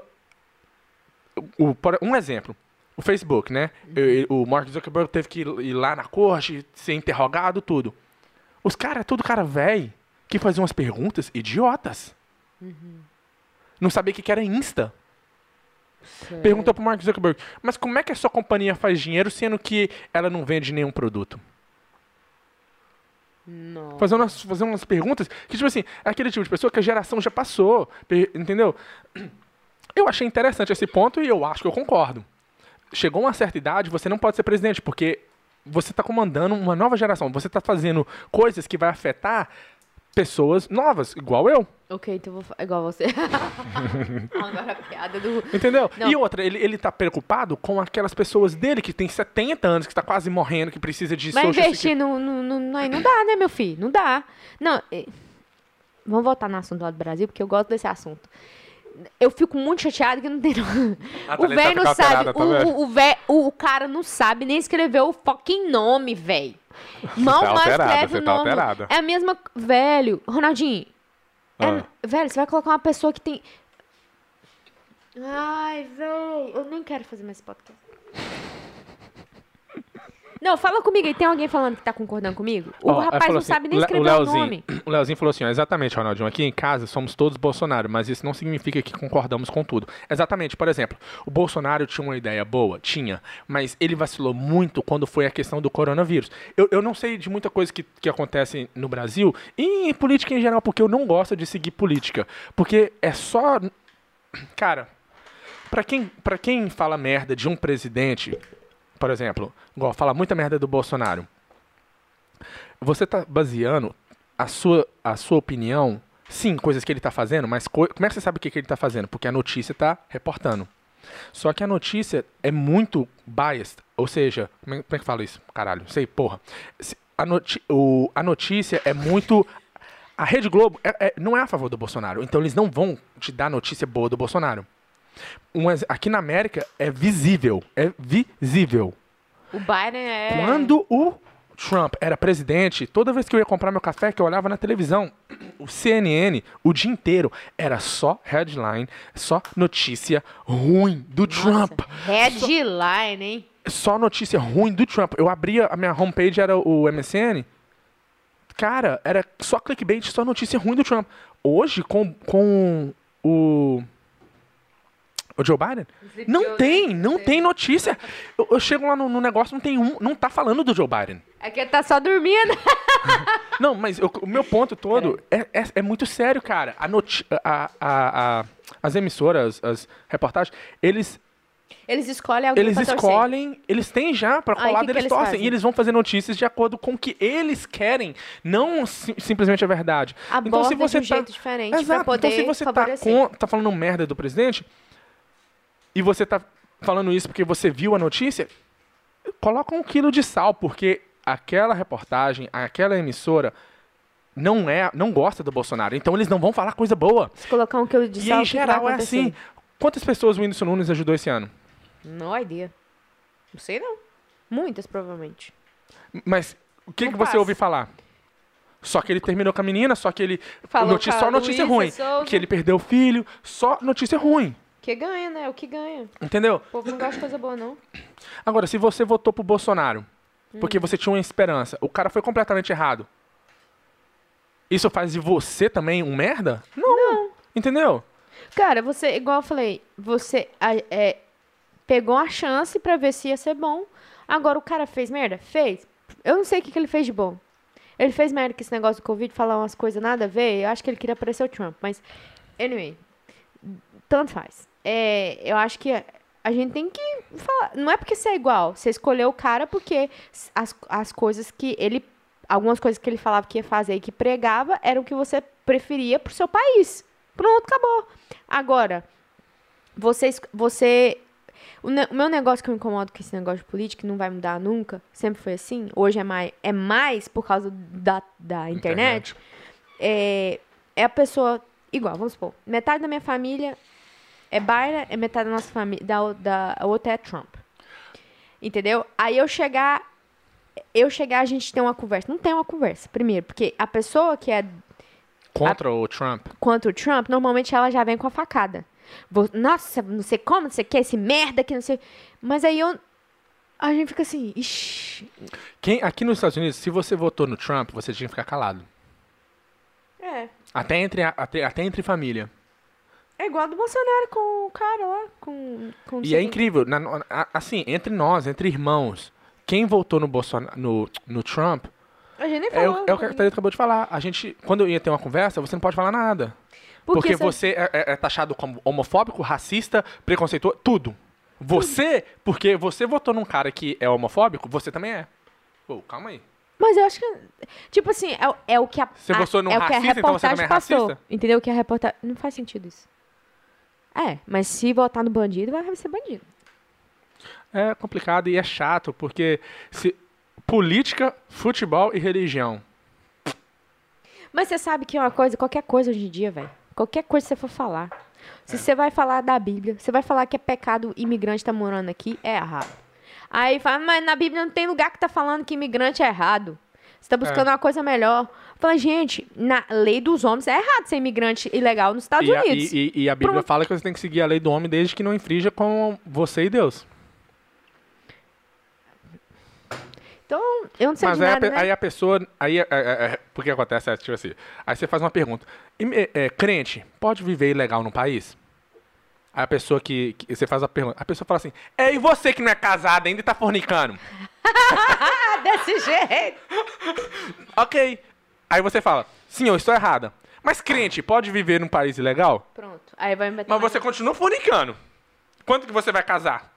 Um exemplo, o Facebook, né? O Mark Zuckerberg teve que ir lá na corte, ser interrogado, tudo. Os caras, tudo cara velho, que faziam umas perguntas idiotas. Uhum. Não sabia o que era Insta. Perguntou pro Mark Zuckerberg, mas como é que a sua companhia faz dinheiro sendo que ela não vende nenhum produto? Não. Fazer umas, fazer umas perguntas que, tipo assim, é aquele tipo de pessoa que a geração já passou, entendeu? Eu achei interessante esse ponto e eu acho que eu concordo. Chegou uma certa idade, você não pode ser presidente, porque você está comandando uma nova geração. Você está fazendo coisas que vai afetar pessoas novas, igual eu. Ok, então vou igual você. (laughs) Agora a piada do. Entendeu? Não. E outra, ele, ele tá preocupado com aquelas pessoas dele que tem 70 anos, que está quase morrendo, que precisa de Mas investir no, no, no, não dá, né, meu filho? Não dá. Não. Vamos voltar no assunto lá do Brasil, porque eu gosto desse assunto eu fico muito chateada que não tem. (laughs) Ah, tá o velho não sabe. Tá o, o, véio, o, cara não sabe nem escrever o fucking nome, velho. (laughs) Mal tá mais escreve o tá nome. Tá é a mesma. Velho, Ronaldinho. É ah. velho, você vai colocar uma pessoa que tem. Ai, velho. Eu nem quero fazer mais podcast. Não, fala comigo aí. Tem alguém falando que tá concordando comigo? O oh, rapaz não assim, sabe nem escrever o, o nome. O Leozinho falou assim, ó, exatamente, Ronaldinho. Aqui em casa somos todos Bolsonaro, mas isso não significa que concordamos com tudo. Exatamente, por exemplo, o Bolsonaro tinha uma ideia boa? Tinha. Mas ele vacilou muito quando foi a questão do coronavírus. Eu, eu não sei de muita coisa que, que acontece no Brasil e em política em geral, porque eu não gosto de seguir política. Porque é só. Cara, para quem, pra quem fala merda de um presidente por exemplo, igual fala muita merda do Bolsonaro. Você está baseando a sua, a sua opinião, sim, coisas que ele está fazendo, mas como é que você sabe o que, que ele está fazendo? Porque a notícia está reportando. Só que a notícia é muito biased, ou seja, como é, como é que fala isso? Caralho, sei, porra. A, noti o, a notícia é muito a Rede Globo é, é, não é a favor do Bolsonaro, então eles não vão te dar notícia boa do Bolsonaro. Um, aqui na América é visível. É visível. O Biden é. Quando o Trump era presidente, toda vez que eu ia comprar meu café, que eu olhava na televisão, o CNN, o dia inteiro, era só headline, só notícia ruim do Nossa, Trump. Headline, hein? Só notícia ruim do Trump. Eu abria, a minha homepage era o MSN. Cara, era só clickbait, só notícia ruim do Trump. Hoje, com, com o o Joe Biden? Não tem, não tem notícia. Eu, eu chego lá no, no, negócio, não tem um, não tá falando do Joe Biden. É que ele tá só dormindo. (laughs) não, mas eu, o meu ponto todo é, é, é, muito sério, cara. A noti a, a, a, as emissoras, as reportagens, eles eles escolhem alguém Eles escolhem, torcer. eles têm já para colar, eles, eles torcem. Fazem? E eles vão fazer notícias de acordo com o que eles querem, não sim, simplesmente a verdade. Aborda então, se você de um tá... jeito diferente Exato. poder Então, se você tá, com, tá falando merda do presidente, e você está falando isso porque você viu a notícia, coloca um quilo de sal, porque aquela reportagem, aquela emissora não é, não gosta do Bolsonaro, então eles não vão falar coisa boa. Se colocar um quilo de sal, e em geral é assim. Quantas pessoas o Whindersson Nunes ajudou esse ano? Não ideia. Não sei não. Muitas, provavelmente. Mas o que, que você ouviu falar? Só que ele terminou com a menina, só que ele. Falou notícia, só notícia ruim. Que ele perdeu o filho, só notícia ruim. Que ganha, né? É o que ganha. Entendeu? O povo não gosta de coisa boa, não. Agora, se você votou pro Bolsonaro, hum. porque você tinha uma esperança, o cara foi completamente errado. Isso faz de você também um merda? Não. não. Entendeu? Cara, você, igual eu falei, você é, pegou a chance pra ver se ia ser bom. Agora o cara fez merda? Fez. Eu não sei o que, que ele fez de bom. Ele fez merda com esse negócio do Covid, falar umas coisas nada a ver. Eu acho que ele queria aparecer o Trump. Mas, anyway, tanto faz é, eu acho que a gente tem que falar. Não é porque você é igual. Você escolheu o cara porque as, as coisas que ele. Algumas coisas que ele falava que ia fazer e que pregava eram o que você preferia pro seu país. Pronto, acabou. Agora, você. você o, ne, o meu negócio que eu me incomodo com esse negócio de política não vai mudar nunca, sempre foi assim. Hoje é mais, é mais por causa da, da internet. internet. É, é a pessoa igual, vamos supor, metade da minha família é Biden, é metade da nossa família, da, o- da a outra é Trump. Entendeu? Aí eu chegar, eu chegar, a gente tem uma conversa. Não tem uma conversa, primeiro, porque a pessoa que é Contra o Trump. contra o Trump, normalmente ela já vem com a facada. Vou- Nossa, não sei como, não sei o que, esse merda que não sei. Mas aí eu. A gente fica assim, ixi. Quem, aqui nos Estados Unidos, se você votou no Trump, você tinha que ficar calado. É. Até entre, a- até, até entre família. É igual do Bolsonaro com o cara lá, com. com E é incrível, na- no- a- assim, entre nós, entre irmãos, quem votou no, Bolsonaro, no, no Trump, A gente nem é, falou. o- é o que a Thalita acabou de falar. A gente, quando ia ter uma conversa, você não pode falar nada. Porque Porque, você- você é, é- é taxado como homofóbico, racista, preconceituoso, tudo. Você, porque você votou num cara que é homofóbico, você também é. Pô, calma aí. Mas eu acho que. Tipo assim, é, o- é o que a. Você a- gostou num é o que a racista, então você reportagem também é passou. racista? Entendeu? O que a reportagem. Não faz sentido isso. É, mas se votar no bandido, vai ser bandido. É complicado e é chato, porque se, política, futebol e religião. Mas você sabe que é uma coisa, qualquer coisa hoje em dia, velho. Qualquer coisa que você for falar. Se você vai falar da Bíblia, você vai falar que é pecado imigrante tá morando aqui, é errado. Aí fala, mas na Bíblia não tem lugar que tá falando que imigrante é errado. Você tá buscando uma coisa melhor. Fala, gente, na lei dos homens é errado ser imigrante ilegal nos Estados E a, Unidos. e- e- e a Bíblia Pronto. fala que você tem que seguir a lei do homem desde que não infrinja com você e Deus. Então, eu não sei Mas de aí, a, nada, pe- né? aí a pessoa. Aí, é, é, é, porque acontece, é, tipo assim. Aí você faz uma pergunta. "Im- é, é, crente, pode viver ilegal no país? Aí a pessoa que, que- Você faz a pergunta. A pessoa fala assim: É, e você que não é casado ainda e tá fornicando? (laughs) (laughs) Desse jeito. Ok. Aí você fala: Sim, eu estou errada. Mas crente, pode viver num país ilegal? Pronto. Aí vai meter Mas mais- você continua fornicando. Quanto que você vai casar?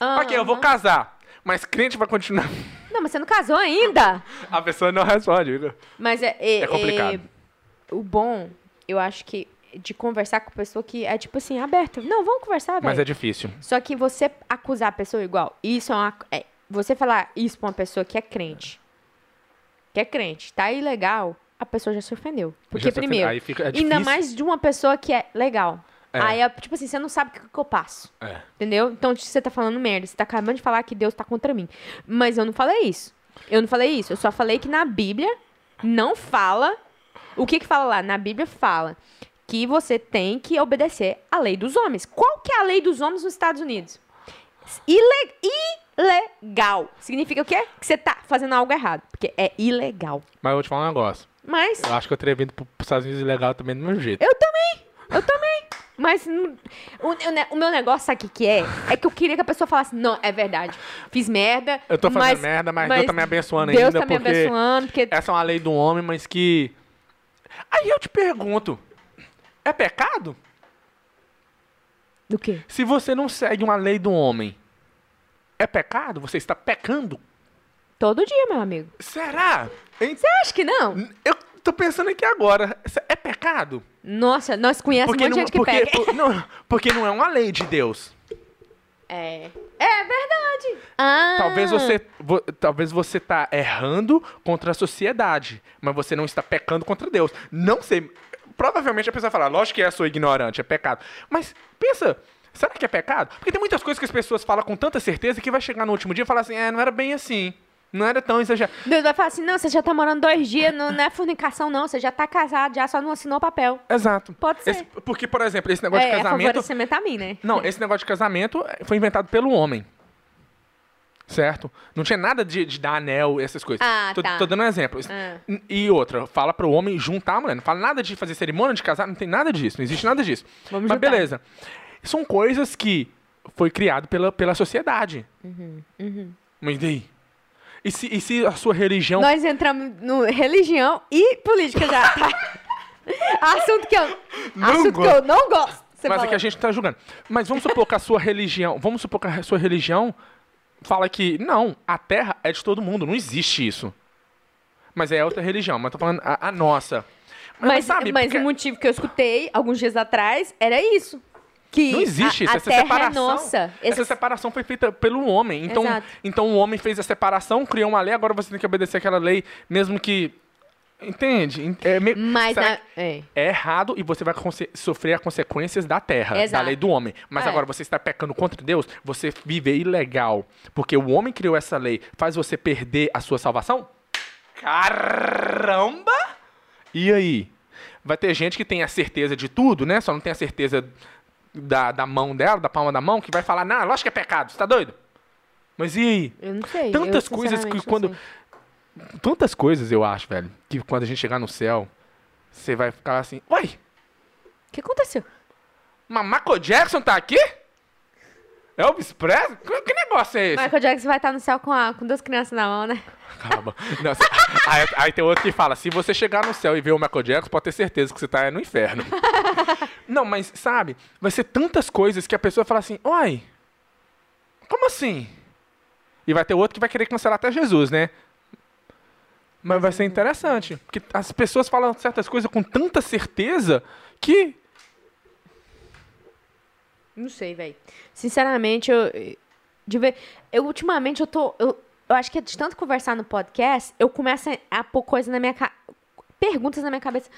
Ah, ok, eu vou aham. casar. Mas crente vai continuar. (laughs) Não, mas você não casou ainda. A pessoa não responde. Mas é, é, É complicado. é, o bom, eu acho que de conversar com a pessoa que é tipo assim, aberta. Não, vamos conversar, velho. Mas é difícil. Só que você acusar a pessoa igual, isso é uma. é, você falar isso pra uma pessoa que é crente. Que é crente, tá ilegal, a pessoa já se ofendeu. Porque, se primeiro, aí fica- é ainda mais de uma pessoa que é legal. É. Aí, é, tipo assim, você não sabe o que, que eu passo. É. Entendeu? Então você tá falando merda. Você tá acabando de falar que Deus tá contra mim. Mas eu não falei isso. Eu não falei isso. Eu só falei que na Bíblia não fala. O que que fala lá? Na Bíblia fala que você tem que obedecer à lei dos homens. Qual que é a lei dos homens nos Estados Unidos? Ile ilegal. Significa o quê? Que você tá fazendo algo errado. Porque é ilegal. Mas eu vou te falar um negócio. Mas Eu acho que eu teria vindo pros Estados Unidos ilegal também do mesmo jeito. Eu também, eu também. Mas o, o o meu negócio, sabe o que, que é? É que eu queria que a pessoa falasse, não, é verdade. Fiz merda. Eu tô fazendo merda, mas Deus tá me abençoando Deus ainda, tá me abençoando, porque. Essa é uma lei do homem, mas que. Aí eu te pergunto: é pecado? Do quê? Se você não segue uma lei do homem, é pecado? Você está pecando? Todo dia, meu amigo. Será? Hein? Você acha que não? Eu tô pensando aqui agora. É pecado? Nossa, nós conhecemos um monte não, gente que porque, por- não, porque não é uma lei de Deus. É. É verdade. Ah. Talvez você, vo- talvez você tá errando contra a sociedade, mas você não está pecando contra Deus. Não sei. Provavelmente a pessoa fala, lógico que é sou ignorante, é pecado. Mas pensa, será que é pecado? Porque tem muitas coisas que as pessoas falam com tanta certeza que vai chegar no último dia e falar assim, é, não era bem assim. Não era tão exagerado. Deus vai falar assim: não, você já tá morando dois dias, não, não é fornicação, não. Você já tá casado, já só não assinou papel. Exato. Pode ser. Esse- porque, por exemplo, esse negócio é, de é casamento. favorecimento a mim, né? Não, esse negócio de casamento foi inventado pelo homem. Certo? Não tinha nada de, de dar anel, essas coisas. Ah, tô, tá. tô dando um exemplo. Ah. E outra, fala pro homem juntar a mulher. Não fala nada de fazer cerimônia de casar, não tem nada disso. Não existe nada disso. Vamos Mas juntar. beleza. São coisas que foi criado pela, pela sociedade. Uhum, Mas e daí? E se, e se a sua religião. Nós entramos no religião e política já. (laughs) assunto que eu, Não assunto que gosto. eu não gosto. Você mas é falou. que a gente tá julgando. Mas vamos supor que a sua religião. Vamos supor que a sua religião fala que não, a terra é de todo mundo. Não existe isso. Mas é outra religião. Mas tô falando a, a nossa. Mas, sabe, mas porque o motivo que eu escutei alguns dias atrás era isso. Que Não existe a, isso. a essa terra separação. é nossa. Essa Esse- separação foi feita pelo homem. Então, Exato. então o homem fez a separação, criou uma lei, agora você tem que obedecer aquela lei, mesmo que. Entende? En- É, meio- Mas na- que é. é errado e você vai sofrer as consequências da terra, da Exato. lei do homem. Mas É. agora você está pecando contra Deus, você vive ilegal. Porque o homem criou essa lei, faz você perder a sua salvação? Caramba! E aí? Vai ter gente que tem a certeza de tudo, né? Só não tem a certeza da, da mão dela, da palma da mão, que vai falar, não, lógico que é pecado, você tá doido? Mas e aí? Eu não sei. Tantas eu, coisas que quando. sei. Tantas coisas eu acho, velho, que quando a gente chegar no céu, você vai ficar assim, uai, O que aconteceu? mas Michael Jackson tá aqui? Elvis Presley? Que, que negócio é esse? Michael Jackson vai estar no céu com, a, com duas crianças na mão, né? Calma. Não, cê- (laughs) aí, aí tem outro que fala, se você chegar no céu e ver o Michael Jackson, pode ter certeza que você tá no inferno. (laughs) Não, mas, sabe, vai ser tantas coisas que a pessoa fala assim, uai, como assim? E vai ter outro que vai querer cancelar até Jesus, né? Mas vai ser interessante, porque as pessoas falam certas coisas com tanta certeza que Não sei, velho. Sinceramente, eu. De ver, eu ultimamente eu tô. Eu, eu acho que de tanto conversar no podcast, eu começo a- pôr coisa na minha ca... perguntas na minha cabeça.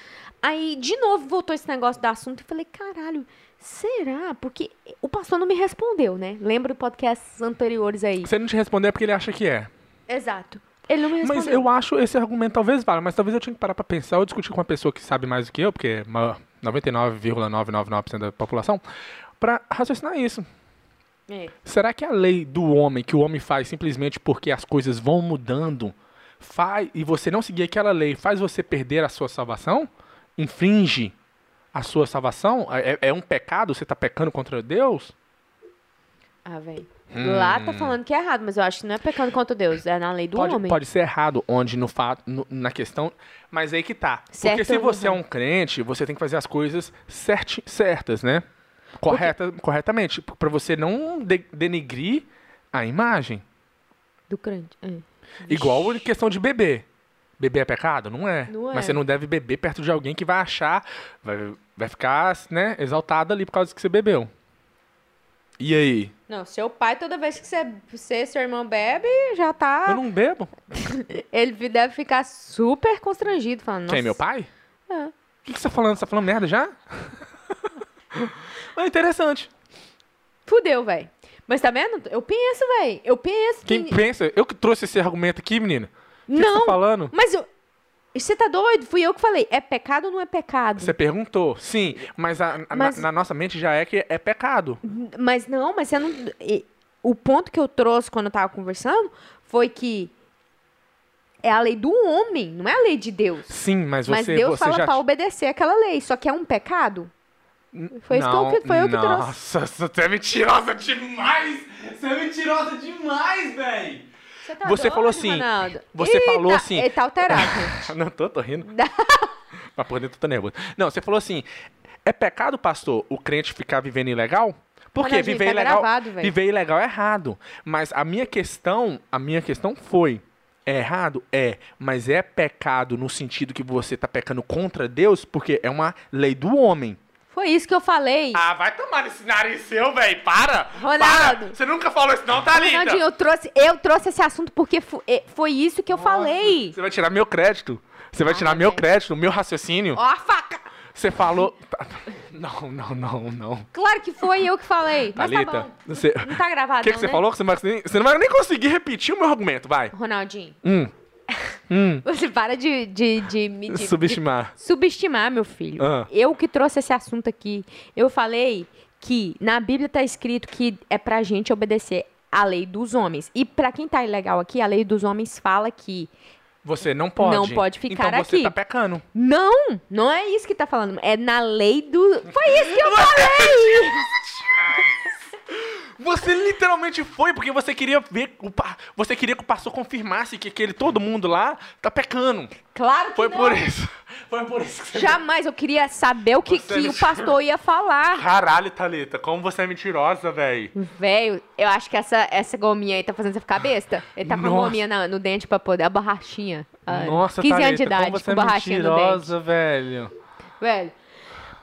Aí, de novo, voltou esse negócio do assunto e falei, caralho, será? Porque o pastor não me respondeu, né? Lembra podcasts anteriores aí? se ele não te responder é porque ele acha que é. Exato. Ele não me respondeu. Mas eu acho esse argumento talvez valha, mas talvez eu tinha que parar pra pensar ou discutir com uma pessoa que sabe mais do que eu, porque é ma- 99,999% da população, pra raciocinar isso. É. Será que a lei do homem, que o homem faz simplesmente porque as coisas vão mudando, faz, e você não seguir aquela lei, faz você perder a sua salvação? Infringe a sua salvação? É, é um pecado? Você tá pecando contra Deus? Ah, velho. Lá Hum. tá falando que é errado, mas eu acho que não é pecando contra Deus, é na lei do pode, homem. pode ser errado onde no fato no- na questão mas aí que tá porque Certo se ou você é um crente você tem que fazer as coisas certi, certas né correta corretamente para você não de- denigrir a imagem Do crente. É. igual em questão de beber beber é pecado não é Não é. mas você não deve beber perto de alguém que vai achar vai, vai ficar né exaltado ali por causa que você bebeu e aí Não, seu pai, toda vez que você, você seu irmão bebe, já tá. eu não bebo (laughs) Ele deve ficar super constrangido, falando. Quem, Nossa, meu pai? É. O que, que você tá falando? Você tá falando merda já? (laughs) é interessante. Fudeu, velho. Mas tá vendo? Eu penso, velho. Eu penso Quem que. pensa? Eu que trouxe esse argumento aqui, menina. O que você Não. tá falando? Mas eu. Você tá doido? Fui eu que falei. É pecado ou não é pecado? Você perguntou. Sim, mas, a- a- Mas- Na, na nossa mente já é que é pecado. Mas não, mas você não. e- O ponto que eu trouxe quando eu tava conversando foi que é a lei do homem, não é a lei de Deus. Sim, mas você, mas Deus você fala já... pra obedecer aquela lei. Só que é um pecado? Foi isso que eu- que- foi eu que trouxe. Nossa, (laughs) você é mentirosa demais! Você é mentirosa demais, véi! Você, tá Você falou assim, você falou assim- Ele tá alterado. (laughs) Não, tô, tô rindo. (laughs) Mas por dentro eu tô nervoso. Não, você falou assim, é pecado, pastor, o crente ficar vivendo ilegal? Porque Ronaldinho, viver tá ilegal, gravado, viver ilegal é errado. Mas a minha questão, a minha questão foi, é errado? É, mas é pecado no sentido que você tá pecando contra Deus, porque é uma lei do homem. Foi isso que eu falei. Ah, vai tomar nesse nariz seu, velho. Para! Ronaldo. Para! Você nunca falou isso não, Thalita! Ronaldinho, eu trouxe, eu trouxe esse assunto porque é, foi isso que eu falei. Você vai tirar meu crédito. Você vai Ah, tirar meu crédito, meu raciocínio. Ó a faca. Você falou. Tá- Não, não, não, não. Claro que foi eu que falei. Mas tá Thalita, você. Não tá gravado O que, que não, você né? falou? Que você, não vai, nem- você não vai nem conseguir repetir o meu argumento, vai. Ronaldinho, Hum. (laughs) Hum. (laughs) você para de, de, de me de- Subestimar. de subestimar, meu filho. Ah. Eu que trouxe esse assunto aqui. Eu falei que na Bíblia tá escrito que é pra gente obedecer a lei dos homens. E pra quem tá ilegal aqui, a lei dos homens fala que Você não pode. Não pode ficar então você aqui. tá pecando. Não, não é isso que tá falando. É na lei do. Foi isso que eu falei! (laughs) (laughs) Você literalmente foi porque você queria ver. O. Você queria que o pastor confirmasse que aquele todo mundo lá tá pecando. Claro que Foi não. por isso. (laughs) Foi por isso que você. Jamais eu queria saber o que, que me- o pastor ia falar. Caralho, Thalita, como você é mentirosa, véi. Velho, eu acho que essa, essa gominha aí tá fazendo você ficar besta. Ele tá com Nossa. a gominha na- no dente pra poder. A borrachinha. Ah, Nossa, 15 anos Thalita, de idade, como você com é borrachinha mentirosa, velho. Velho.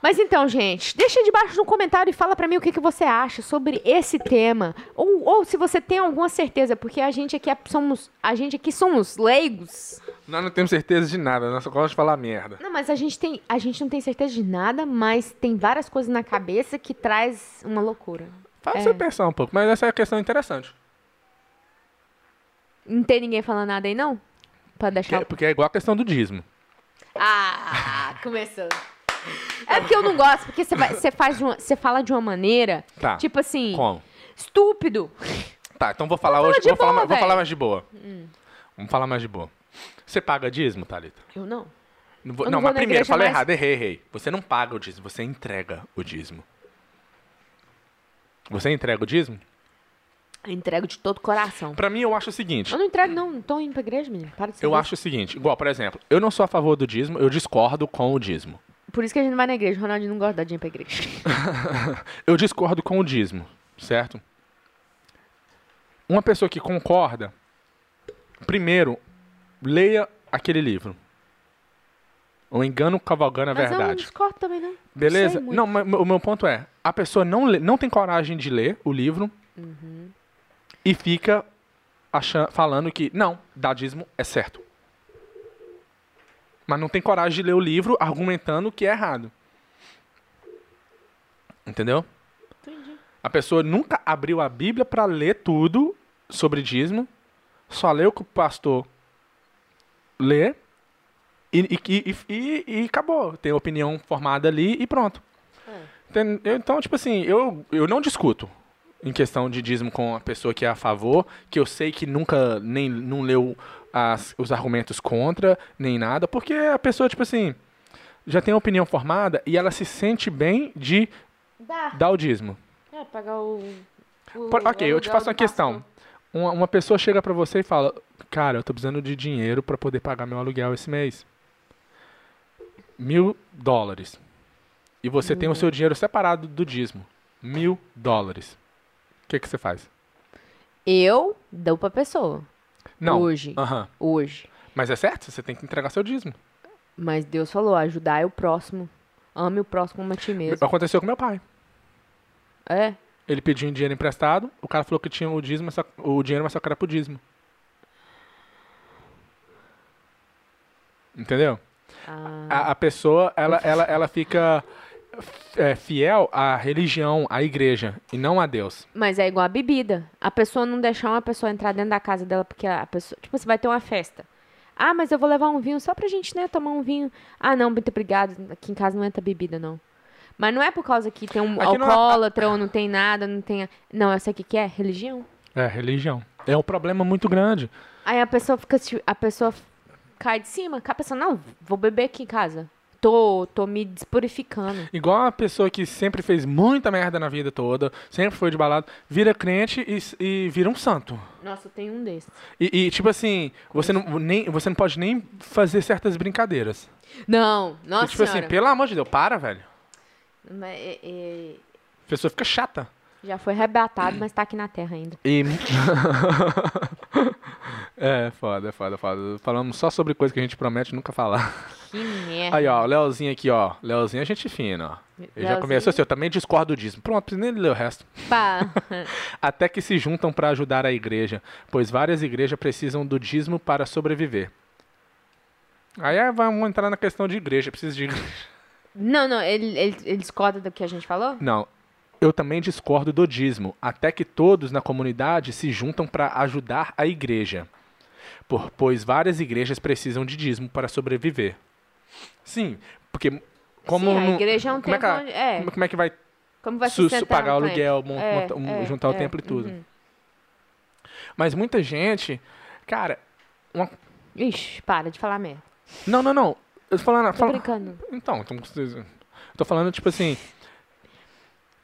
Mas então, gente, deixa debaixo no comentário e fala pra mim o que, que você acha sobre esse tema. Ou, ou se você tem alguma certeza, porque a gente aqui é- somos. A gente aqui somos leigos. Nós não temos certeza de nada, nós só gostamos de falar merda. Não, mas a gente, tem, a gente não tem certeza de nada, mas tem várias coisas na cabeça que traz uma loucura. Faz É. você pensar um pouco, mas essa é a questão interessante. Não tem ninguém falando nada aí, não? Pra deixar. Porque é igual a questão do dízimo. Ah, começou. É porque eu não gosto, porque você vai- você faz de uma- você fala de uma maneira, Tá. tipo assim, Como? estúpido. Tá, então vou falar Vamos hoje. falar Vou falar, boa, mais- vou falar mais de boa. Vamos falar mais de boa. Você paga dízimo, Thalita? Eu não. Não, vou- Eu não, não vou mas na primeiro, igreja falei mais. errado, errei, errei. Você não paga o dízimo, você entrega o dízimo. Você entrega o dízimo? Eu entrego de todo o coração. Pra mim, eu acho o seguinte. Eu não entrego, não. Não tô indo pra igreja, menino. Para de ser Eu acho o seguinte, igual, por exemplo, eu não sou a favor do dízimo, eu discordo com o dízimo. Por isso que a gente não vai na igreja. O Ronaldinho não gosta de dar dinheiro pra igreja. (laughs) Eu discordo com o dízimo, certo? Uma pessoa que concorda, primeiro, leia aquele livro. O Engano Cavalgando a Mas eu não Verdade. discordo também, não. Beleza? Não, mas o meu ponto é, a pessoa não, lê- não tem coragem de ler o livro Uhum. e fica achando, falando que, não, dadismo é certo. Mas não tem coragem de ler o livro argumentando que é errado. Entendeu? Entendi. A pessoa nunca abriu a Bíblia para ler tudo sobre dízimo, só leu o que o pastor lê e, e, e, e- acabou. Tem opinião formada ali e pronto. É. Então, tipo assim, eu, eu não discuto em questão de dízimo com a pessoa que é a favor, que eu sei que nunca nem não leu as- os argumentos contra, nem nada, porque a pessoa, tipo assim, já tem a opinião formada e ela se sente bem de Dá. dar o dízimo. É, pagar o. o Por- ok, eu te faço uma questão. Uma, uma pessoa chega pra você e fala: Cara, eu tô precisando de dinheiro pra poder pagar meu aluguel esse mês. Mil dólares. E você tem o seu dinheiro separado do dízimo. Mil dólares. O que, que você faz? Eu dou pra pessoa. Não. Hoje. Aham. Hoje. Mas é certo? Você tem que entregar seu dízimo. Mas Deus falou: ajudar o próximo. Ame o próximo como a ti mesmo. Aconteceu com meu pai. É. Ele pediu um dinheiro emprestado, o cara falou que tinha o dízimo, mas só- o dinheiro, mas só que era pro dízimo. Entendeu? Ah, a, a pessoa ela, ela, ela fica é, fiel à religião, à igreja, e não a Deus. Mas é igual a bebida. A pessoa não deixar uma pessoa entrar dentro da casa dela porque a pessoa. Tipo, você vai ter uma festa. Ah, mas eu vou levar um vinho só pra gente, né, tomar um vinho. Ah, não, muito obrigado. Aqui em casa não entra bebida, não. Mas não é por causa que tem um Aqui não é- alcoólatra ou não tem nada, não tem. Não, essa aqui que é religião. É, religião. É um problema muito grande. Aí a pessoa fica. A pessoa cai de cima. A pessoa, não, vou beber aqui em casa. Tô, tô me despurificando. Igual a pessoa que sempre fez muita merda na vida toda, sempre foi de balada, vira crente e, e vira um santo. Nossa, eu tenho um desses. E, e, tipo assim, você não, nem, você não pode nem fazer certas brincadeiras. Não, E, nossa tipo senhora. assim, pelo amor de Deus, para, velho. Mas, é- é- A pessoa fica chata. já foi arrebatado, mas tá aqui na terra ainda. E. (laughs) é, foda, foda, foda. Falamos só sobre coisa que a gente promete nunca falar. Que merda. Aí, ó, o Leozinho aqui, ó. Leozinho é gente fina, ó. Ele já começou assim, eu também discordo disso. Pronto, nem ler o resto. Pá. (laughs) Até que se juntam para ajudar a igreja, pois várias igrejas precisam do dízimo para sobreviver. Aí é, vamos entrar na questão de igreja, precisa de igreja. Não, não, ele, ele, ele discorda do que a gente falou? Não, eu também discordo do dízimo, até que todos na comunidade se juntam para ajudar a igreja, por, pois várias igrejas precisam de dízimo para sobreviver. Sim, porque como Sim, a igreja é um como é templo que, a- onde- é. como, como é que vai Como vai su- pagar o aluguel, É, monta- um- é, juntar o é, templo e tudo? uhum. Mas muita gente, cara, uma- Ixi, para de falar merda. não, não, não. Eu tô falando, Tô fala- brincando. Então, então vocês- eu tô falando, tipo assim.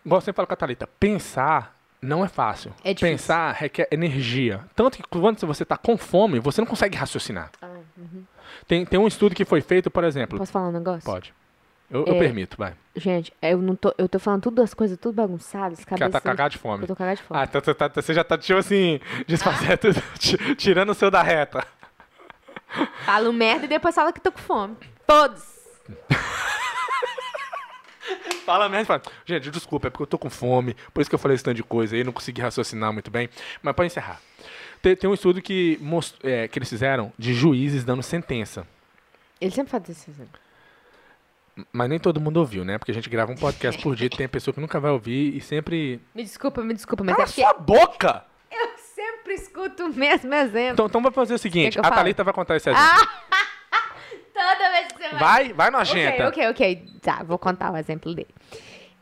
Igual sempre falo com a Thalita, pensar não é fácil. É difícil. Pensar requer energia. Tanto que quando você tá com fome, você não consegue raciocinar. Ah. Tem, tem um estudo que foi feito, por exemplo. Posso falar um negócio? Pode. Eu, eu É, permito, vai. Gente, eu não tô. Eu tô falando tudo as coisas tudo bagunçadas, ela cabeça. tá cagada de fome. Eu tô cagada de fome. Ah, então você, tá- você já tá, tipo assim, desfazendo, ti- tirando o seu da reta. Falo merda e depois fala que tô com fome. Todos. (laughs) Fala mesmo, fala. Gente, desculpa, é porque eu tô com fome, por isso que eu falei esse tanto de coisa aí, não consegui raciocinar muito bem. Mas para encerrar, tem, tem um estudo que, most, é, que eles fizeram de juízes dando sentença. Ele sempre faz isso. Mas nem todo mundo ouviu, né? Porque a gente grava um podcast por dia, (laughs) tem a pessoa que nunca vai ouvir e sempre. Me desculpa, me desculpa, mas Cala é sua boca! eu sempre escuto o mesmo exemplo. Então, então vamos fazer o seguinte: que eu a falo? Thalita vai contar esse exemplo. (laughs) Toda vez que você vai... vai, vai nojenta. Ok, ok, ok. Tá, vou contar o exemplo dele.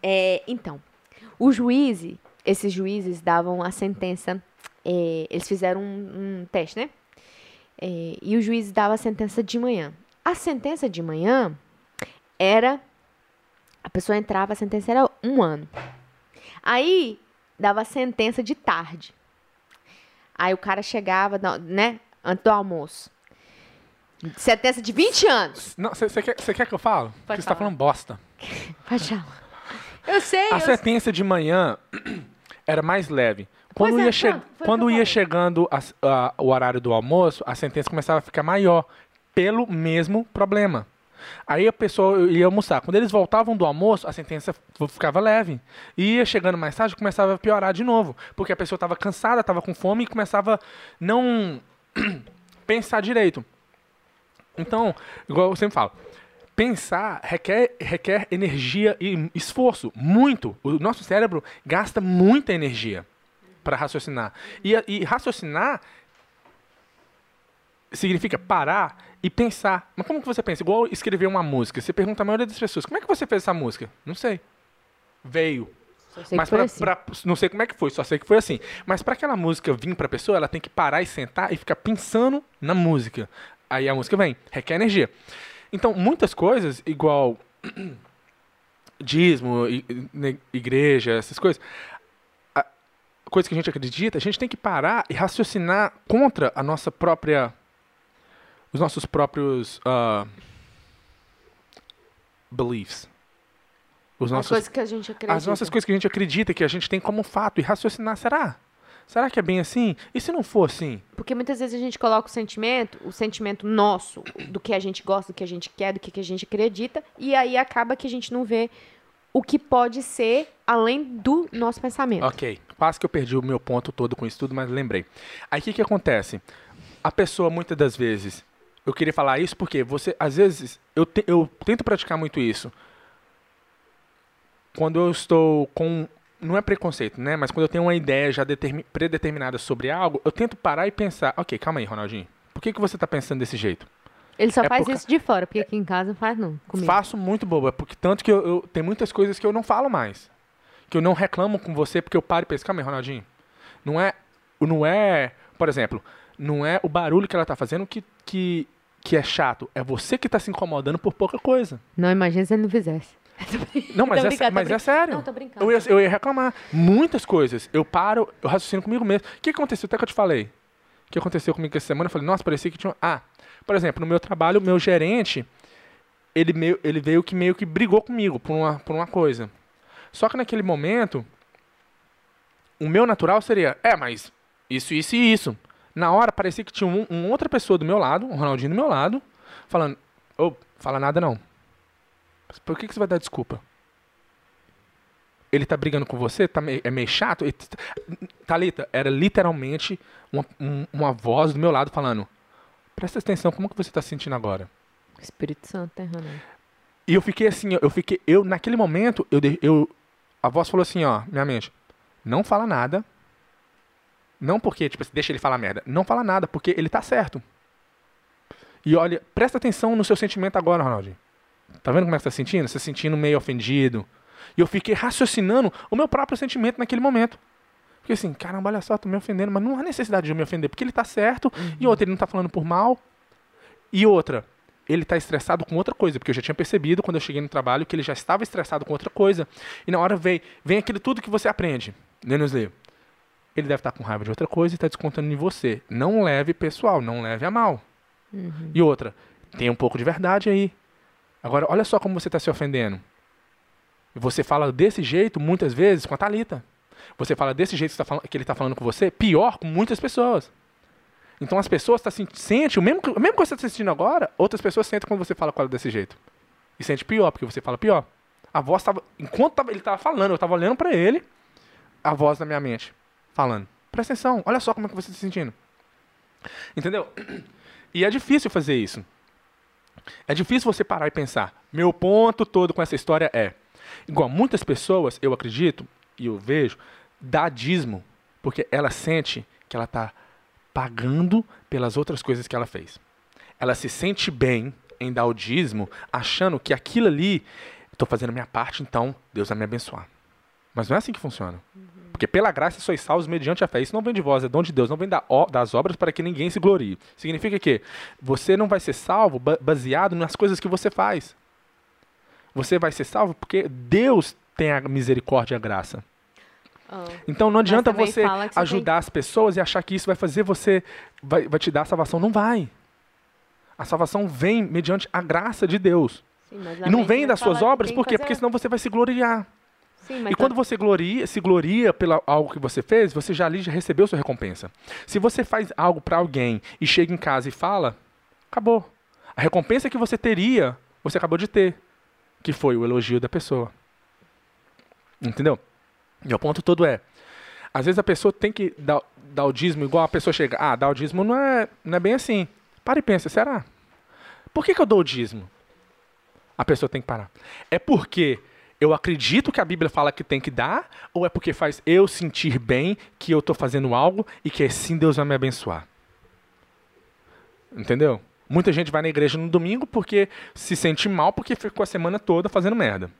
É, então, o juiz, esses juízes davam a sentença, é, eles fizeram um, um teste, né? É, e o juiz dava a sentença de manhã. A sentença de manhã era, a pessoa entrava, a sentença era um ano. Aí, dava a sentença de tarde. Aí o cara chegava, né, antes do almoço. Sentença de 20 anos. Não, você quer, cê quer que eu falo? Porque você tá falando bosta. (laughs) Pode falar. Eu sei, A eu sei. sentença de manhã (clears throat) era mais leve. Quando, é, ia, che- o que quando ia falei. chegando as- a- o horário do almoço, a sentença começava a ficar maior, pelo mesmo problema. Aí a pessoa ia almoçar. Quando eles voltavam do almoço, a sentença ficava leve. E ia chegando mais tarde, começava a piorar de novo. Porque a pessoa estava cansada, estava com fome e começava a não (clears throat) pensar direito. Então, igual eu sempre falo, pensar requer, requer energia e esforço, muito. O nosso cérebro gasta muita energia para raciocinar. E, a- e raciocinar significa parar e pensar. Mas como que você pensa? Igual escrever uma música. Você pergunta a maioria das pessoas, como é que você fez essa música? Não sei. Veio. Sei Mas pra, assim. pra- não sei como é que foi, só sei que foi assim. Mas para aquela música vir pra pessoa, ela tem que parar e sentar e ficar pensando na música. Aí a música vem, requer energia. Então, muitas coisas, igual (clears throat) dízimo, igreja, essas coisas, a- coisas que a gente acredita, a gente tem que parar e raciocinar contra a nossa própria os nossos próprios ah, beliefs. Os As nossos coisas que a gente acredita. as nossas coisas que a gente acredita, que a gente tem como fato, e raciocinar, será? Será que é bem assim? E se não for assim? Porque muitas vezes a gente coloca o sentimento, o sentimento nosso, do que a gente gosta, do que a gente quer, do que a gente acredita, e aí acaba que a gente não vê o que pode ser além do nosso pensamento. Ok, quase que eu perdi o meu ponto todo com isso tudo, mas lembrei. Aí o que, que acontece? A pessoa, muitas das vezes, eu queria falar isso porque você, às vezes, eu, te- eu tento praticar muito isso. Quando eu estou com. Não é preconceito, né? Mas quando eu tenho uma ideia já determi- predeterminada sobre algo, eu tento parar e pensar: ok, calma aí, Ronaldinho. Por que, que você está pensando desse jeito? Ele só É faz por isso de fora, porque aqui em casa não faz não, comigo. Faço muito boba, porque tanto que eu, eu- tem muitas coisas que eu não falo mais. Que eu não reclamo com você porque eu paro e penso, calma aí, Ronaldinho. Não é, não é, por exemplo, não é o barulho que ela tá fazendo que, que, que é chato. É você que tá se incomodando por pouca coisa. Não, imagina se ele não fizesse. (laughs) Não, mas, é, mas é sério. Não, tô brincando. Eu ia, eu ia reclamar. Muitas coisas. Eu paro, eu raciocino comigo mesmo. O que aconteceu? Até que eu te falei. Que aconteceu comigo essa semana? Eu falei, nossa, parecia que tinha. Ah, por exemplo, no meu trabalho, o meu gerente, ele, meio, ele veio que meio que brigou comigo por uma, por uma coisa. Só que naquele momento, o meu natural seria, é, mas isso, isso e isso. Na hora, parecia que tinha um, um outra pessoa do meu lado, um Ronaldinho do meu lado, falando, ô, fala nada não. Por que, que você vai dar desculpa? Ele tá brigando com você? Tá meio- é meio chato? Ele Thalita, era literalmente uma, um- uma voz do meu lado falando, presta atenção, como que você tá se sentindo agora? Espírito Santo, né? E eu fiquei assim, eu fiquei, eu naquele momento, eu, eu a voz falou assim, ó, minha mente, não fala nada. Não porque, tipo, assim, deixa ele falar merda. Não fala nada, porque ele tá certo. E olha, presta atenção no seu sentimento agora, Ronaldinho. Tá vendo como é que você tá sentindo? Você tá sentindo meio ofendido. E eu fiquei raciocinando o meu próprio sentimento naquele momento. Porque assim, caramba, olha só, tô me ofendendo, mas não há necessidade de eu me ofender, porque ele tá certo, e outra, ele não tá falando por mal. E outra, ele tá estressado com outra coisa, porque eu já tinha percebido quando eu cheguei no trabalho que ele já estava estressado com outra coisa. E na hora vem, vem aquilo tudo que você aprende, né, Nusli? Ele deve estar com raiva de outra coisa e está descontando em você. Não leve pessoal, não leve a mal. E outra, tem um pouco de verdade aí. Agora, olha só como você está se ofendendo. E Você fala desse jeito, muitas vezes, com a Thalita. Você fala desse jeito que, tá ele está falando com você, pior com muitas pessoas. Então as pessoas tá, sen- sentem o mesmo, o mesmo que você está sentindo agora, outras pessoas sentem quando você fala com ela desse jeito. E sente pior, porque você fala pior. A voz tava. Enquanto tava- ele tava falando, eu tava olhando pra ele, a voz da minha mente falando. Presta atenção, olha só como é que você tá se sentindo. Entendeu? E é difícil fazer isso. É difícil você parar e pensar. Meu ponto todo com essa história é. Igual muitas pessoas, eu acredito, e eu vejo, dá dízimo, porque ela sente que ela está pagando pelas outras coisas que ela fez. Ela se sente bem em dar o dízimo, achando que aquilo ali, estou fazendo a minha parte, então Deus vai me abençoar. Mas não é assim que funciona. Porque pela graça sois salvos mediante a fé. Isso não vem de vós, é dom de Deus, não vem da das obras para que ninguém se glorie. Significa que você não vai ser salvo ba- baseado nas coisas que você faz. Você vai ser salvo porque Deus tem a misericórdia e a graça. Então não adianta você você ajudar as pessoas e achar que isso vai fazer você, vai, vai te dar a salvação. Não vai. A salvação vem mediante a graça de Deus. Sim, E não vem das suas obras, tem por quê? fazer- Porque senão você vai se gloriar. Sim, E quando você gloria, se gloria pela algo que você fez, você já ali já recebeu sua recompensa. Se você faz algo para alguém e chega em casa e fala, acabou. A recompensa que você teria, você acabou de ter, que foi o elogio da pessoa. Entendeu? O ponto todo é, às vezes a pessoa tem que dar, dar o dízimo igual a pessoa chega, ah, dar o dízimo não é, não é bem assim. Para e pensa, será? Por que, que eu dou o dízimo? A pessoa tem que parar. É porque eu acredito que a Bíblia fala que tem que dar, ou é porque faz eu sentir bem que eu estou fazendo algo e que assim Deus vai me abençoar? Entendeu? Muita gente vai na igreja no domingo porque se sente mal porque ficou a semana toda fazendo merda.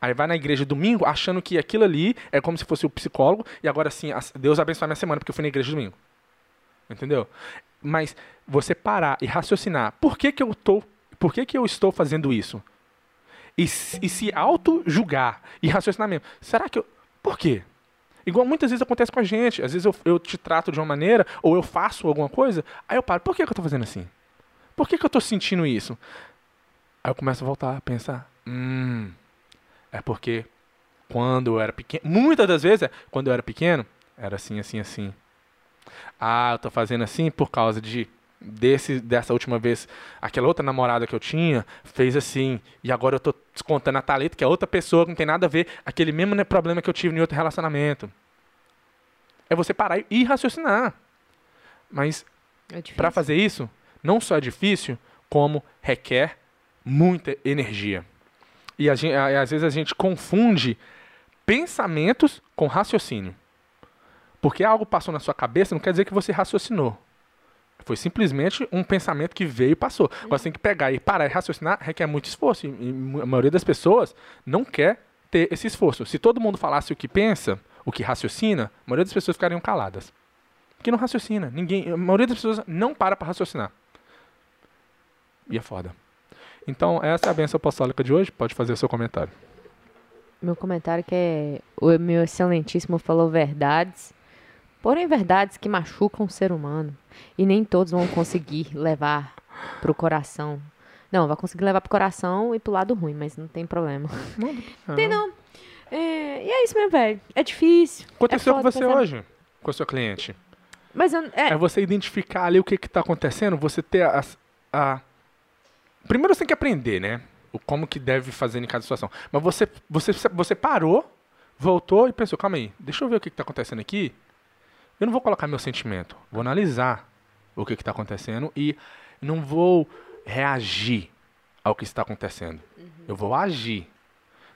Aí vai na igreja domingo achando que aquilo ali é como se fosse o psicólogo e agora sim, Deus abençoe minha semana porque eu fui na igreja domingo. Entendeu? Mas você parar e raciocinar, por que, que eu tô, por que, que eu estou fazendo isso? E, se- e se auto-julgar e raciocinar mesmo. Será que eu. Por quê? Igual muitas vezes acontece com a gente. Às vezes eu, eu te trato de uma maneira, ou eu faço alguma coisa, aí eu paro, por que, que eu tô fazendo assim? Por que, que eu tô sentindo isso? Aí eu começo a voltar a pensar. Hum. É porque quando eu era pequeno. Muitas das vezes, é, quando eu era pequeno, era assim, assim, assim. Ah, eu tô fazendo assim por causa de desse dessa última vez, aquela outra namorada que eu tinha fez assim, e agora eu tô descontando a Thalita, que é outra pessoa que não tem nada a ver, aquele mesmo né, problema que eu tive em outro relacionamento. É você parar e- raciocinar. Mas É para fazer isso, não só é difícil, como requer muita energia. E a às vezes a gente confunde pensamentos com raciocínio. Porque algo passou na sua cabeça não quer dizer que você raciocinou. Foi simplesmente um pensamento que veio e passou. Você tem que pegar e parar e raciocinar, requer muito esforço. E a maioria das pessoas não quer ter esse esforço. Se todo mundo falasse o que pensa, o que raciocina, a maioria das pessoas ficariam caladas. Porque não raciocina. Ninguém, a maioria das pessoas não para para raciocinar. E é foda. Então, essa é a benção apostólica de hoje. Pode fazer o seu comentário. Meu comentário que é o meu excelentíssimo falou verdades, porém verdades que machucam o ser humano e nem todos vão conseguir levar pro coração. Não, vai conseguir levar pro coração e pro lado ruim, mas não tem problema. (laughs) Tem não. É, e é isso mesmo, velho. É difícil. Aconteceu é com você pensar- hoje, com a sua cliente. Mas eu, é, É você identificar ali o que está acontecendo, você ter a, a- Primeiro você tem que aprender, né? O como que deve fazer em cada situação. Mas você, você, você parou, voltou e pensou, calma aí, deixa eu ver o que está acontecendo aqui. Eu não vou colocar meu sentimento, vou analisar o que está acontecendo e não vou reagir ao que está acontecendo. Eu vou agir.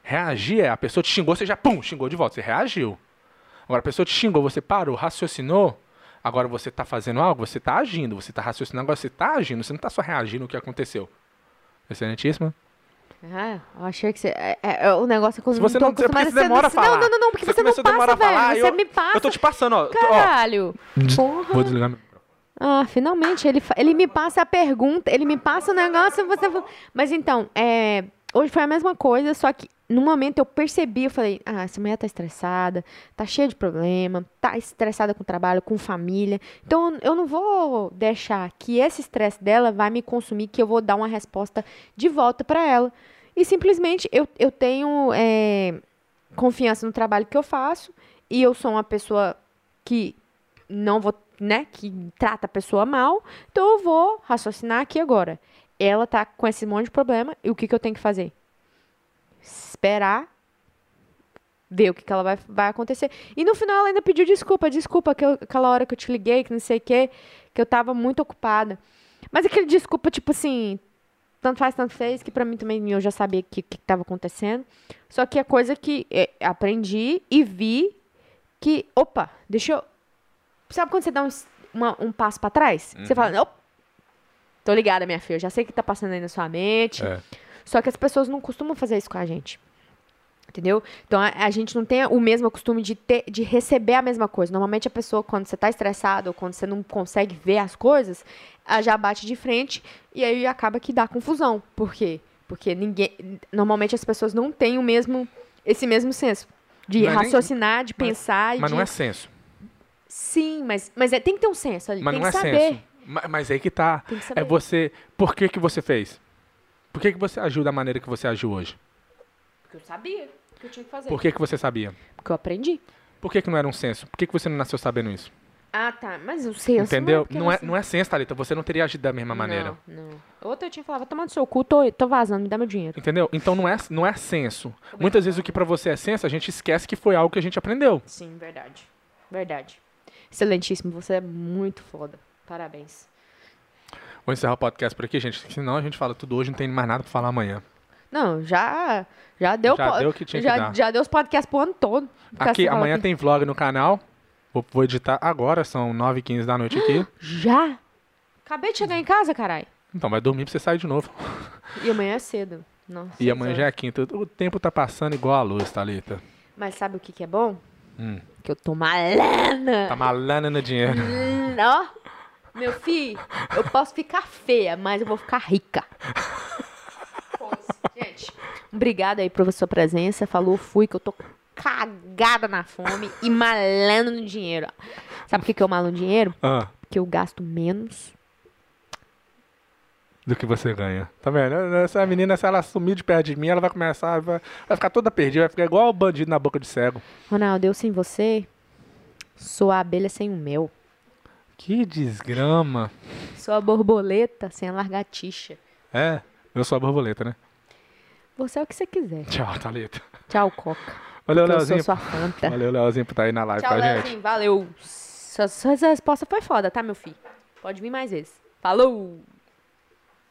Reagir é a pessoa te xingou, você já pum, xingou de volta, você reagiu. Agora a pessoa te xingou, você parou, raciocinou, agora você está fazendo algo, você está agindo, você está raciocinando, agora você está agindo, você não está só reagindo ao que aconteceu. Excelentíssima. Ah, eu achei que você. É, é, é, o negócio é que eu Se você tô não porque acostumada você demora a falar. Não, não, não, não, porque Você você, não passa, a falar, velho. eu- Você me passa. Eu tô te passando, ó. ó Caralho. Porra. vou desligar meu. Ah, finalmente, ele, ele me passa a pergunta, ele me passa o negócio e você... Mas então, é, hoje foi a mesma coisa, só que no momento eu percebi, eu falei, ah, essa mulher tá estressada, tá cheia de problema, tá estressada com o trabalho, com família. Então, eu não vou deixar que esse estresse dela vai me consumir, que eu vou dar uma resposta de volta pra ela. E simplesmente eu, eu tenho é, confiança no trabalho que eu faço e eu sou uma pessoa que não vou, né, que trata a pessoa mal, então eu vou raciocinar aqui agora. Ela tá com esse monte de problema e o que, que eu tenho que fazer? Esperar, ver o que, que ela vai, vai acontecer. E no final ela ainda pediu desculpa, desculpa que eu- aquela hora que eu te liguei, que não sei o quê, que eu tava muito ocupada. Mas aquele desculpa, tipo assim, tanto faz, tanto fez, que pra mim também eu já sabia o que, que tava acontecendo. Só que a coisa que é, aprendi e vi que, opa, deixa eu. Sabe quando você dá um, uma- um passo pra trás? Você fala, opa, tô ligada, minha filha, eu já sei o que tá passando aí na sua mente. É. Só que as pessoas não costumam fazer isso com a gente. Entendeu? Então a, a gente não tem o mesmo costume de, ter, de receber a mesma coisa. Normalmente a pessoa, quando você tá estressado ou quando você não consegue ver as coisas, ela já bate de frente e aí acaba que dá confusão. Por quê? Porque ninguém. Normalmente as pessoas não têm o mesmo. esse mesmo senso. De Não é nem- raciocinar, de mas- pensar Mas de. não é senso. Sim, mas, mas é, tem que ter um senso ali. Mas tem não é que saber. senso. Ma- Mas aí que tá. Tem que saber. É você. Por que, que você fez? Por que, que você agiu da maneira que você agiu hoje? Porque eu sabia o que eu tinha que fazer. Por que, que você sabia? Porque eu aprendi. Por que, que não era um senso? Por que, que você não nasceu sabendo isso? Ah, tá. Mas o senso. Entendeu? Não Não é, é, não é senso, Thalita. Você não teria agido da mesma maneira. Não, não. Outra eu tinha falado, no seu cu, tô, tô vazando, me dá meu dinheiro. Entendeu? Então não é, não é senso. Muitas vezes o que pra você é senso, a gente esquece que foi algo que a gente aprendeu. Sim, verdade. Verdade. Excelentíssimo, você é muito foda. Parabéns. Vou encerrar o podcast por aqui, gente. Senão a gente fala tudo hoje, não tem mais nada pra falar amanhã. Não, já, já deu... Já deu o que tinha que já, dar. Já deu os podcasts pro ano todo. Aqui, falar amanhã aqui. tem vlog no canal. Vou, vou editar agora, são 9h15 da noite aqui. (gasps) Já? Acabei de chegar em casa, caralho. Então vai dormir pra você sair de novo. (laughs) E amanhã é cedo. Nossa, E amanhã já é quinta. O tempo tá passando igual a luz, Thalita. Mas sabe o que, que é bom? Hum. Que eu tô malana. Tá malando no dinheiro. Hum, Ó, meu filho, eu posso ficar feia, mas eu vou ficar rica. Gente, obrigada aí por sua presença. Falou, fui, que eu tô cagada na fome e malando no dinheiro. Sabe por que, que eu malo no dinheiro? Ah, Porque eu gasto menos. do que você ganha. Tá vendo? Essa menina, se ela sumir de perto de mim, ela vai começar, vai, vai ficar toda perdida, vai ficar igual o bandido na boca de cego. Ronaldo, eu sem você sou a abelha sem o mel. Que desgrama. Sou a borboleta sem a largatixa. É, eu sou a borboleta, né? Você é o que você quiser. Tchau, Thalita. Tchau, Coca. Valeu, Eu sou Leozinho. sua fanta. Valeu, Leozinho, por estar aí na live Tchau, com a gente. Leozinho. Valeu. Sua, sua resposta foi foda, tá, meu filho? Pode vir mais vezes. Falou!